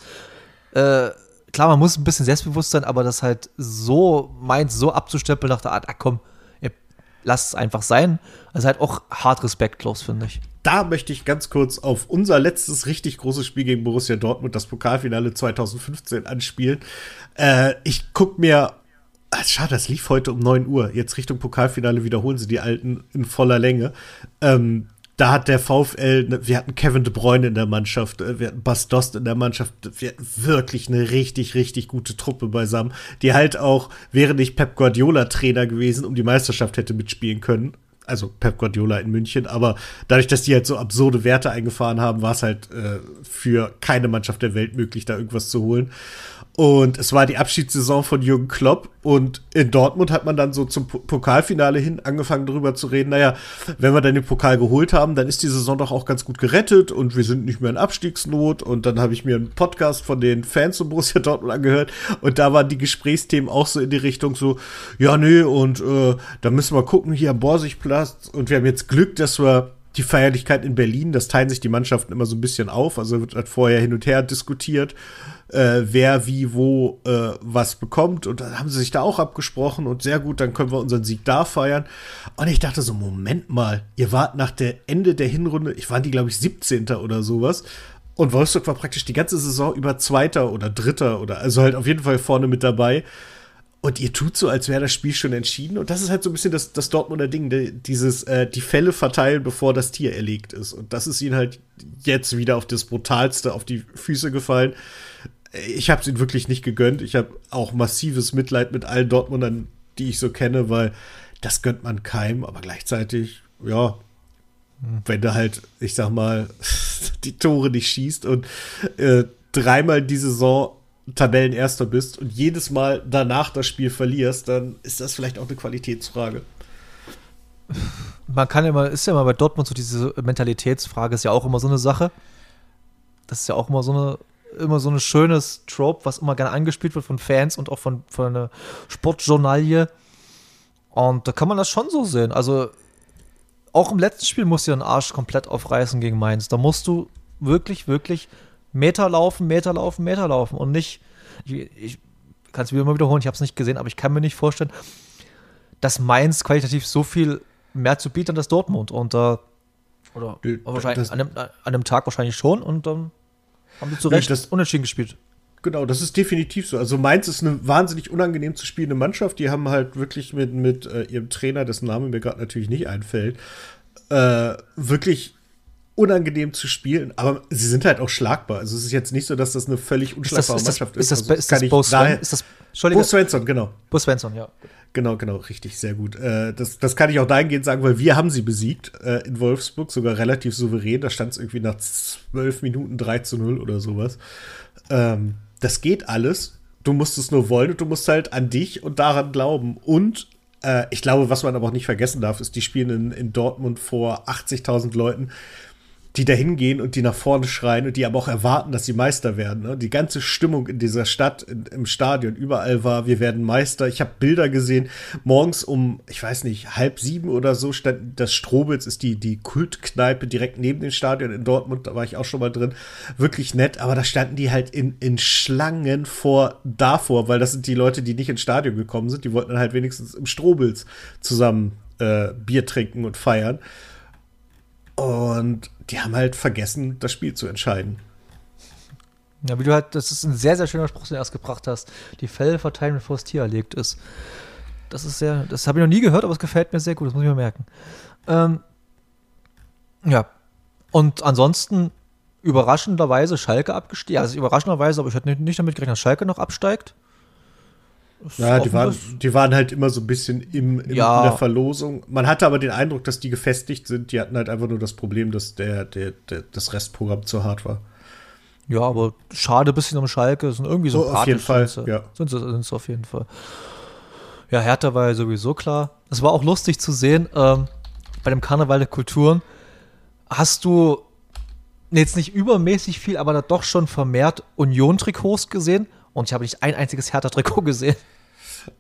äh, klar, man muss ein bisschen selbstbewusst sein, aber das halt so meint, so abzustempeln nach der Art, ah komm, lasst es einfach sein, ist halt auch hart respektlos, finde ich. da möchte ich ganz kurz auf unser letztes richtig großes Spiel gegen Borussia Dortmund, das Pokalfinale 2015, anspielen. Äh, ich guck mir, schade, das lief heute um 9 Uhr. Jetzt Richtung Pokalfinale wiederholen sie die alten in voller Länge. Ähm, da hat der VfL, ne, wir hatten Kevin de Bruyne in der Mannschaft, äh, wir hatten Bas Dost in der Mannschaft, wir hatten wirklich eine richtig, richtig gute Truppe beisammen, die halt auch, wäre nicht Pep Guardiola Trainer gewesen, um die Meisterschaft hätte mitspielen können. Also Pep Guardiola in München, aber dadurch, dass die halt so absurde Werte eingefahren haben, war es halt äh, für keine Mannschaft der Welt möglich, da irgendwas zu holen. Und es war die Abschiedssaison von Jürgen Klopp. Und in Dortmund hat man dann so zum Po- Pokalfinale hin angefangen darüber zu reden, naja, wenn wir dann den Pokal geholt haben, dann ist die Saison doch auch ganz gut gerettet und wir sind nicht mehr in Abstiegsnot. Und dann habe ich mir einen Podcast von den Fans von Borussia Dortmund angehört und da waren die Gesprächsthemen auch so in die Richtung so, ja, nö, und äh, da müssen wir gucken, hier am Borsigplatz. Und wir haben jetzt Glück, dass wir die Feierlichkeit in Berlin, das teilen sich die Mannschaften immer so ein bisschen auf. Also wird halt vorher hin und her diskutiert, äh, wer wie wo äh, was bekommt. Und dann haben sie sich da auch abgesprochen und sehr gut, dann können wir unseren Sieg da feiern. Und ich dachte so, Moment mal, ihr wart nach der Ende der Hinrunde, ich waren die, glaube ich, 17. oder sowas. Und Wolfsburg war praktisch die ganze Saison über Zweiter oder Dritter oder also halt auf jeden Fall vorne mit dabei. Und ihr tut so, als wäre das Spiel schon entschieden. Und das ist halt so ein bisschen das, das Dortmunder Ding, dieses äh, die Fälle verteilen, bevor das Tier erlegt ist. Und das ist ihnen halt jetzt wieder auf das Brutalste auf die Füße gefallen. Ich habe es ihnen wirklich nicht gegönnt. Ich habe auch massives Mitleid mit allen Dortmundern, die ich so kenne, weil das gönnt man keinem. Aber gleichzeitig, ja, wenn du halt, ich sag mal, <laughs> die Tore nicht schießt und äh, dreimal die Saison Tabellenerster bist und jedes Mal danach das Spiel verlierst, dann ist das vielleicht auch eine Qualitätsfrage. Man kann ja mal, ist ja mal bei Dortmund so diese Mentalitätsfrage, ist ja auch immer so eine Sache. Das ist ja auch immer so eine, immer so ein schönes Trope, was immer gerne angespielt wird von Fans und auch von, von einer Sportjournalie. Und da kann man das schon so sehen. Also, auch im letzten Spiel musst du den Arsch komplett aufreißen gegen Mainz. Da musst du wirklich, wirklich Meter laufen, Meter laufen, Meter laufen und nicht, ich, ich kann es wieder mal wiederholen, ich habe es nicht gesehen, aber ich kann mir nicht vorstellen, dass Mainz qualitativ so viel mehr zu bieten hat als Dortmund. Und äh, oder Nö, wahrscheinlich das- an dem, an dem Tag wahrscheinlich schon und dann haben sie zu Recht das- unentschieden gespielt. Genau, das ist definitiv so. Also Mainz ist eine wahnsinnig unangenehm zu spielende Mannschaft. Die haben halt wirklich mit, mit äh, ihrem Trainer, dessen Name mir gerade natürlich nicht einfällt, äh, wirklich unangenehm zu spielen. Aber sie sind halt auch schlagbar. Also es ist jetzt nicht so, dass das eine völlig Ist das, unschlagbare ist das, Mannschaft ist das, Also ist das Bo Sven? daher- Ist das, Bo Svensson, genau. Bo Svensson, ja. Genau, genau, richtig, sehr gut. Äh, das, das kann ich auch dahingehend sagen, weil wir haben sie besiegt äh, in Wolfsburg, sogar relativ souverän. Da stand es irgendwie nach zwölf Minuten 3 zu 0 oder sowas. Ähm, das geht alles. Du musst es nur wollen und du musst halt an dich und daran glauben. Und äh, ich glaube, was man aber auch nicht vergessen darf, ist, die spielen in, in Dortmund vor 80.000 Leuten. Die da hingehen und die nach vorne schreien und die aber auch erwarten, dass sie Meister werden. Ne? Die ganze Stimmung in dieser Stadt, in, im Stadion, überall war, wir werden Meister. Ich habe Bilder gesehen, morgens um, ich weiß nicht, halb sieben oder so stand das Strobels, ist die, die Kultkneipe direkt neben dem Stadion in Dortmund, da war ich auch schon mal drin. Wirklich nett, aber da standen die halt in, in Schlangen vor, davor, weil das sind die Leute, die nicht ins Stadion gekommen sind, die wollten dann halt wenigstens im Strobels zusammen äh, Bier trinken und feiern. Und die haben halt vergessen, das Spiel zu entscheiden. Ja, wie du halt, das ist ein sehr, sehr schöner Spruch, den du erst gebracht hast. Die Fälle verteilen, bevor das Tier erlegt ist. Das ist sehr, das habe ich noch nie gehört, aber es gefällt mir sehr gut, das muss ich mir merken. Ähm, ja. Und ansonsten überraschenderweise Schalke abgestiegen. Also überraschenderweise, aber ich hätte nicht damit gerechnet, dass Schalke noch absteigt. Ja, die waren, die waren halt immer so ein bisschen im, im ja. in der Verlosung. Man hatte aber den Eindruck, dass die gefestigt sind. Die hatten halt einfach nur das Problem, dass der, der, der das Restprogramm zu hart war. Ja, aber schade bisschen um Schalke. Sind irgendwie so oh, Auf jeden Fall, sind, ja. Sind sie, sind sie auf jeden Fall. Ja, Hertha war ja sowieso klar. Es war auch lustig zu sehen, ähm, bei dem Karneval der Kulturen hast du jetzt nicht übermäßig viel, aber da doch schon vermehrt Union-Trikots gesehen und ich habe nicht ein einziges Hertha-Trikot gesehen.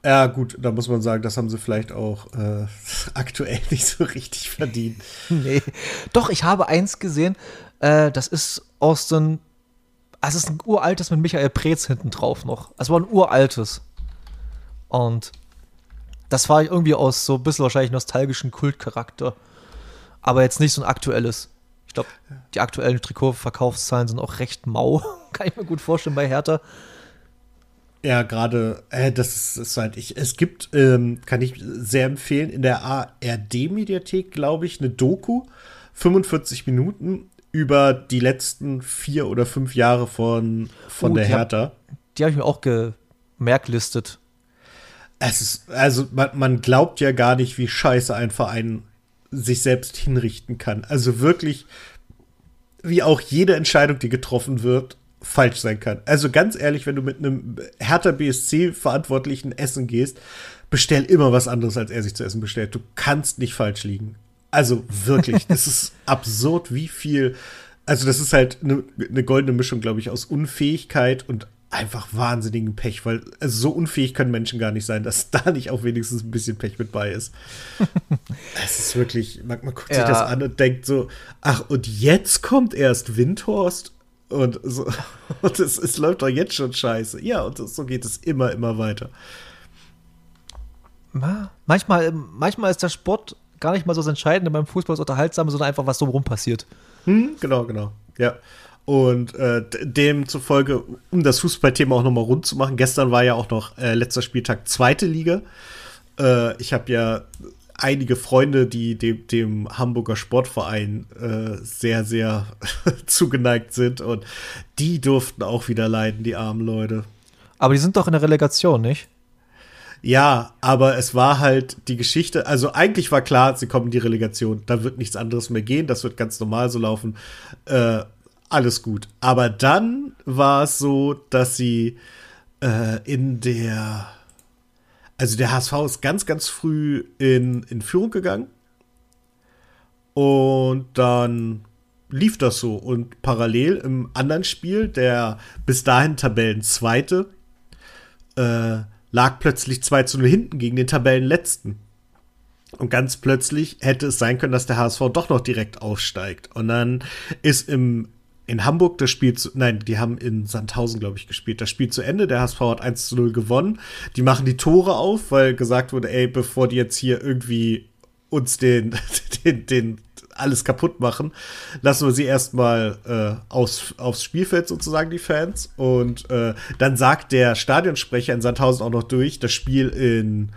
Ja, gut, da muss man sagen, das haben sie vielleicht auch äh, <laughs> aktuell nicht so richtig verdient. <laughs> Nee. Doch, ich habe eins gesehen, äh, das ist aus den. Also es ist ein uraltes mit Michael Preetz hinten drauf noch. Es war ein uraltes. Und das war irgendwie aus so ein bisschen wahrscheinlich nostalgischen Kultcharakter. Aber jetzt nicht so ein aktuelles. Ich glaube, die aktuellen Trikotverkaufszahlen sind auch recht mau. <laughs> Kann ich mir gut vorstellen bei Hertha. Ja, gerade, äh, das ist, ist, halt, ich, es gibt, ähm, kann ich sehr empfehlen, in der ARD-Mediathek, glaube ich, eine Doku, 45 Minuten über die letzten vier oder fünf Jahre von, von oh, der Hertha. Hab, die habe ich mir auch gemerklistet. Es ist, also man, man glaubt ja gar nicht, wie scheiße ein Verein sich selbst hinrichten kann. Also wirklich, wie auch jede Entscheidung, die getroffen wird, falsch sein kann. Also ganz ehrlich, wenn du mit einem Hertha BSC-Verantwortlichen essen gehst, bestell immer was anderes, als er sich zu essen bestellt. Du kannst nicht falsch liegen. Also wirklich, das ist <laughs> absurd, wie viel. Also, das ist halt eine ne goldene Mischung, glaube ich, aus Unfähigkeit und einfach wahnsinnigen Pech, weil also so unfähig können Menschen gar nicht sein, dass <laughs> da nicht auch wenigstens ein bisschen Pech mit bei ist. <laughs> es ist wirklich, man, man guckt ja. sich das an und denkt so, ach, und jetzt kommt erst Windhorst und, so, <laughs> und es, es läuft doch jetzt schon scheiße. Ja, und so geht es immer, immer weiter. Manchmal, manchmal ist der Sport gar nicht mal so das Entscheidende beim Fußball, das Unterhaltsame, sondern einfach, was drumherum passiert. Hm, genau, genau. Ja. Und äh, demzufolge, um das Fußballthema auch nochmal rund zu machen, gestern war ja auch noch äh, letzter Spieltag zweite Liga. Äh, ich habe ja einige Freunde, die dem, dem Hamburger Sportverein äh, sehr, sehr <laughs> zugeneigt sind. Und die durften auch wieder leiden, die armen Leute. Aber die sind doch in der Relegation, nicht? Ja, aber es war halt die Geschichte, also eigentlich war klar, sie kommen in die Relegation, da wird nichts anderes mehr gehen, das wird ganz normal so laufen. Äh, alles gut. Aber dann war es so, dass sie äh, in der also der HSV ist ganz, ganz früh in, in Führung gegangen. Und dann lief das so. Und parallel im anderen Spiel, der bis dahin Tabellenzweite, äh, lag plötzlich 2 zu 0 hinten gegen den Tabellenletzten. Und ganz plötzlich hätte es sein können, dass der HSV doch noch direkt aufsteigt. Und dann ist im in Hamburg das Spiel zu, nein, die haben in Sandhausen, glaube ich, gespielt. Das Spiel zu Ende, der HSV hat 1 zu 0 gewonnen. Die machen die Tore auf, weil gesagt wurde, ey, bevor die jetzt hier irgendwie uns den, <laughs> den, den alles kaputt machen, lassen wir sie erstmal äh, aus, aufs Spielfeld sozusagen, die Fans. Und äh, dann sagt der Stadionsprecher in Sandhausen auch noch durch, das Spiel in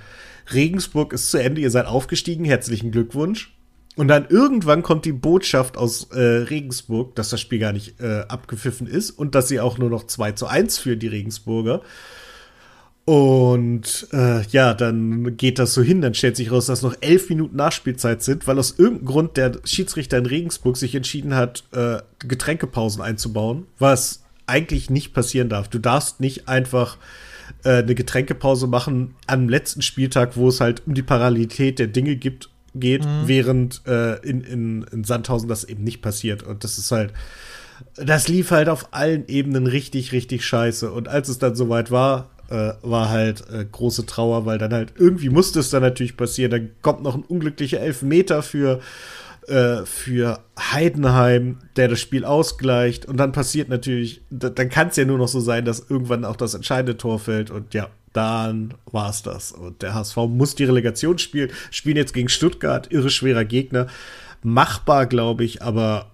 Regensburg ist zu Ende, ihr seid aufgestiegen, herzlichen Glückwunsch. Und dann irgendwann kommt die Botschaft aus äh, Regensburg, dass das Spiel gar nicht äh, abgepfiffen ist und dass sie auch nur noch 2 zu 1 für die Regensburger. Und äh, ja, dann geht das so hin, dann stellt sich raus, dass noch elf Minuten Nachspielzeit sind, weil aus irgendeinem Grund der Schiedsrichter in Regensburg sich entschieden hat, äh, Getränkepausen einzubauen, was eigentlich nicht passieren darf. Du darfst nicht einfach äh, eine Getränkepause machen am letzten Spieltag, wo es halt um die Parallelität der Dinge gibt geht, mhm. während äh, in, in, in Sandhausen das eben nicht passiert. Und das ist halt, das lief halt auf allen Ebenen richtig, richtig scheiße. Und als es dann soweit war, äh, war halt äh, große Trauer, weil dann halt irgendwie musste es dann natürlich passieren. Dann kommt noch ein unglücklicher Elfmeter für äh, für Heidenheim, der das Spiel ausgleicht. Und dann passiert natürlich, dann kann es ja nur noch so sein, dass irgendwann auch das entscheidende Tor fällt. Und ja, dann war es das. Und der HSV muss die Relegation spielen. Spielen jetzt gegen Stuttgart, irre schwerer Gegner. Machbar, glaube ich, aber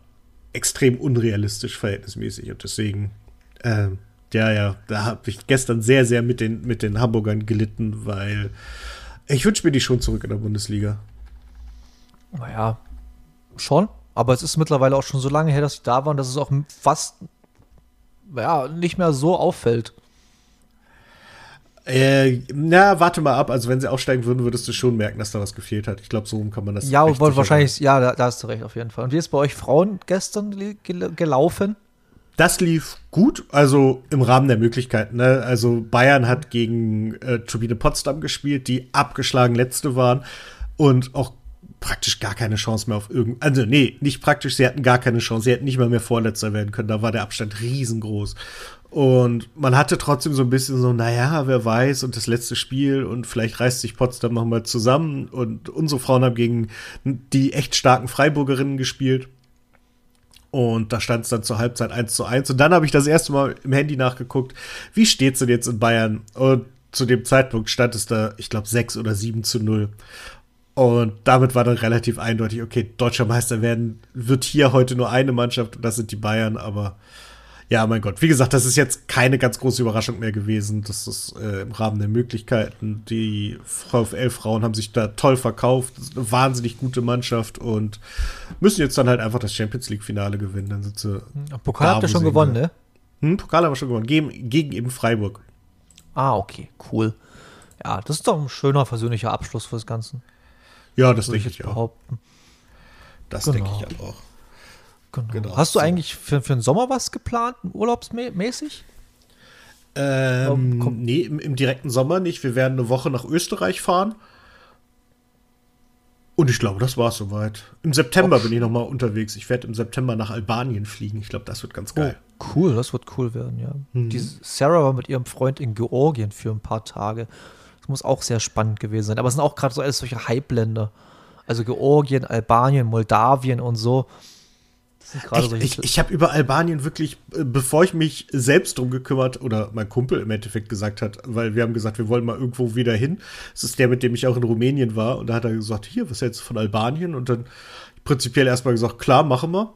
extrem unrealistisch verhältnismäßig. Und deswegen, äh, ja, ja, da habe ich gestern sehr, sehr mit den, mit den Hamburgern gelitten, weil ich wünsche mir die schon zurück in der Bundesliga. Naja, schon. Aber es ist mittlerweile auch schon so lange her, dass sie da waren, dass es auch fast ja, nicht mehr so auffällt. Äh, na, warte mal ab. Also, wenn sie aussteigen würden, würdest du schon merken, dass da was gefehlt hat. Ich glaube, so kann man das. Ja, wohl wahrscheinlich, ja, da, da, hast du recht, auf jeden Fall. Und wie ist bei euch Frauen gestern gelaufen? Das lief gut, also im Rahmen der Möglichkeiten. Ne? Also, Bayern hat gegen äh, Turbine Potsdam gespielt, die abgeschlagen Letzte waren und auch praktisch gar keine Chance mehr auf irgend. Also, nee, nicht praktisch, sie hatten gar keine Chance. Sie hätten nicht mal mehr Vorletzter werden können. Da war der Abstand riesengroß. Und man hatte trotzdem so ein bisschen so, naja, wer weiß, und das letzte Spiel und vielleicht reißt sich Potsdam nochmal zusammen. Und unsere Frauen haben gegen die echt starken Freiburgerinnen gespielt. Und da stand es dann zur Halbzeit 1 zu 1. Und dann habe ich das erste Mal im Handy nachgeguckt, wie steht's denn jetzt in Bayern? Und zu dem Zeitpunkt stand es da, ich glaube, 6 oder 7 zu 0. Und damit war dann relativ eindeutig, okay, deutscher Meister werden, wird hier heute nur eine Mannschaft und das sind die Bayern, aber ja, mein Gott, wie gesagt, das ist jetzt keine ganz große Überraschung mehr gewesen. Das ist äh, im Rahmen der Möglichkeiten. Die VfL-Frauen haben sich da toll verkauft, eine wahnsinnig gute Mannschaft und müssen jetzt dann halt einfach das Champions League-Finale gewinnen. Dann sind sie. Hm, Pokal habt ihr schon gewonnen, ne? Hm, Pokal haben wir schon gewonnen, gegen, gegen eben Freiburg. Ah, okay, cool. Ja, das ist doch ein schöner persönlicher Abschluss fürs Ganze. Ja, das denke ich auch. Das genau. denke ich auch. Genau. genau. Hast du eigentlich für, für den Sommer was geplant, urlaubsmäßig? Ähm, Komm. nee, im, im, direkten Sommer nicht. Wir werden eine Woche nach Österreich fahren. Und ich glaube, das war es soweit. Im September Och. bin ich noch mal unterwegs. Ich werde im September nach Albanien fliegen. Ich glaube, das wird ganz geil. Oh, cool, das wird cool werden, ja. Mhm. Die Sarah war mit ihrem Freund in Georgien für ein paar Tage muss auch sehr spannend gewesen sein. Aber es sind auch gerade so alles solche Hype-Länder. Also Georgien, Albanien, Moldawien und so. Ich, ich, ich habe über Albanien wirklich, äh, bevor ich mich selbst drum gekümmert, oder mein Kumpel im Endeffekt gesagt hat, weil wir haben gesagt, wir wollen mal irgendwo wieder hin. Das ist der, mit dem ich auch in Rumänien war. Und da hat er gesagt, hier, was jetzt von Albanien? Und dann prinzipiell erstmal gesagt, klar, machen wir.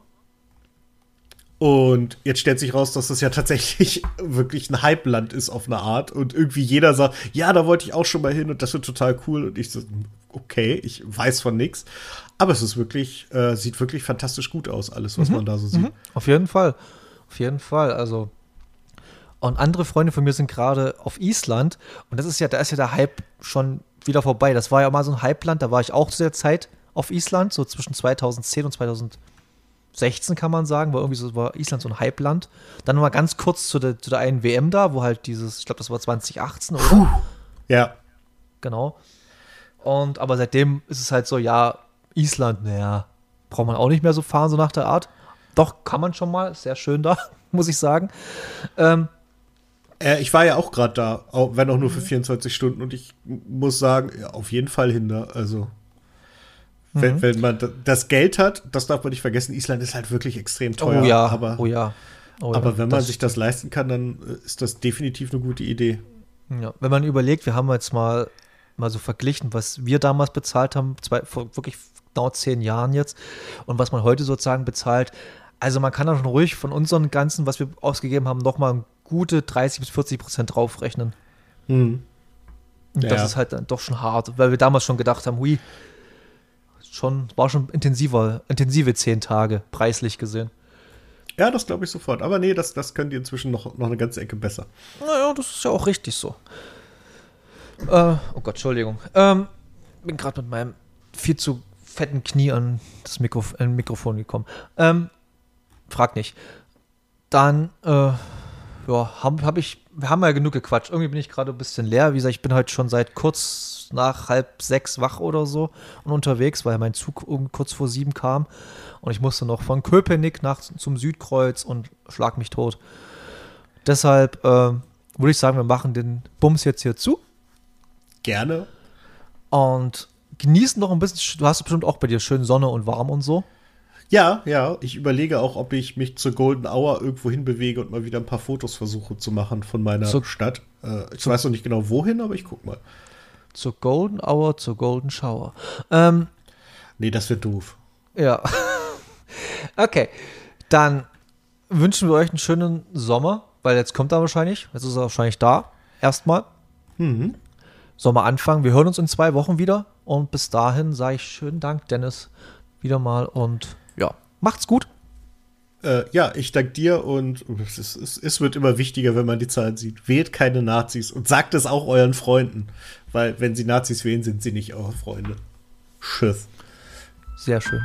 Und jetzt stellt sich raus, dass das ja tatsächlich <laughs> wirklich ein Hype-Land ist auf eine Art. Und irgendwie jeder sagt, ja, da wollte ich auch schon mal hin und das wird total cool. Und ich so, okay, ich weiß von nichts. Aber es ist wirklich, äh, sieht wirklich fantastisch gut aus, alles, was mhm. man da so sieht. Mhm. Auf jeden Fall. Auf jeden Fall. Also. Und andere Freunde von mir sind gerade auf Island. Und das ist ja, da ist ja der Hype schon wieder vorbei. Das war ja mal so ein Hype-Land, da war ich auch zu der Zeit auf Island, so zwischen 2010 und 2000. 16 kann man sagen, war irgendwie so, war Island so ein Hype-Land. Dann mal ganz kurz zu der, zu der einen WM da, wo halt dieses, ich glaube, das war 2018, oder? Puh. Ja. Genau. Und aber seitdem ist es halt so, ja, Island, naja, braucht man auch nicht mehr so fahren, so nach der Art. Doch, kann man schon mal, sehr schön da, <laughs> muss ich sagen. Ähm, äh, ich war ja auch gerade da, wenn auch nur für 24 mhm. Stunden und ich muss sagen, ja, auf jeden Fall hin Also wenn, mhm. wenn, man das Geld hat, das darf man nicht vergessen, Island ist halt wirklich extrem teuer. Oh ja, aber, oh ja. Oh ja. aber wenn man sich das leisten kann, dann äh, ist das definitiv eine gute Idee. Ja, wenn man überlegt, wir haben jetzt mal, mal so verglichen, was wir damals bezahlt haben, zwei, vor wirklich genau zehn Jahren jetzt, und was man heute sozusagen bezahlt. Also man kann da schon ruhig von unseren ganzen, was wir ausgegeben haben, nochmal gute 30 bis 40 Prozent draufrechnen. Mhm. Und das ja. ist halt dann doch schon hart, weil wir damals schon gedacht haben, hui, schon, war schon intensiver, intensive zehn Tage, preislich gesehen. Ja, das glaube ich sofort. Aber nee, das, das könnt ihr inzwischen noch, noch eine ganze Ecke besser. Naja, das ist ja auch richtig so. Äh, oh Gott, Entschuldigung. Ähm, bin gerade mit meinem viel zu fetten Knie an das Mikrof äh, Mikrofon gekommen. Ähm, frag nicht. Dann, äh, ja, haben hab ich, wir haben ja genug gequatscht. Irgendwie bin ich gerade ein bisschen leer. Wie gesagt, ich bin heute schon seit kurz nach halb sechs wach oder so und unterwegs, weil mein Zug kurz vor sieben kam. Und ich musste noch von Köpenick nach zum Südkreuz und schlag mich tot. Deshalb äh, würde ich sagen, wir machen den Bums jetzt hier zu. Gerne. Und genießen noch ein bisschen. Du hast bestimmt auch bei dir schön Sonne und warm und so. Ja, ja. Ich überlege auch, ob ich mich zur Golden Hour irgendwo hinbewege und mal wieder ein paar Fotos versuche zu machen von meiner zur, Stadt. Äh, ich weiß noch nicht genau wohin, aber ich guck mal. Zur Golden Hour, zur Golden Shower. Ähm, nee, das wird doof. Ja. <laughs> okay. Dann wünschen wir euch einen schönen Sommer, weil jetzt kommt er wahrscheinlich. Jetzt ist er wahrscheinlich da. Erstmal. Mhm. Sommer anfangen. Wir hören uns in zwei Wochen wieder. Und bis dahin sage ich schönen Dank, Dennis, wieder mal. Und ja, macht's gut. Äh, ja, ich danke dir und es, es, es, wird immer wichtiger, wenn man die Zahlen sieht. Wählt keine Nazis und sagt es auch euren Freunden, weil wenn sie Nazis wählen, sind sie nicht eure Freunde. Tschüss. Sehr schön.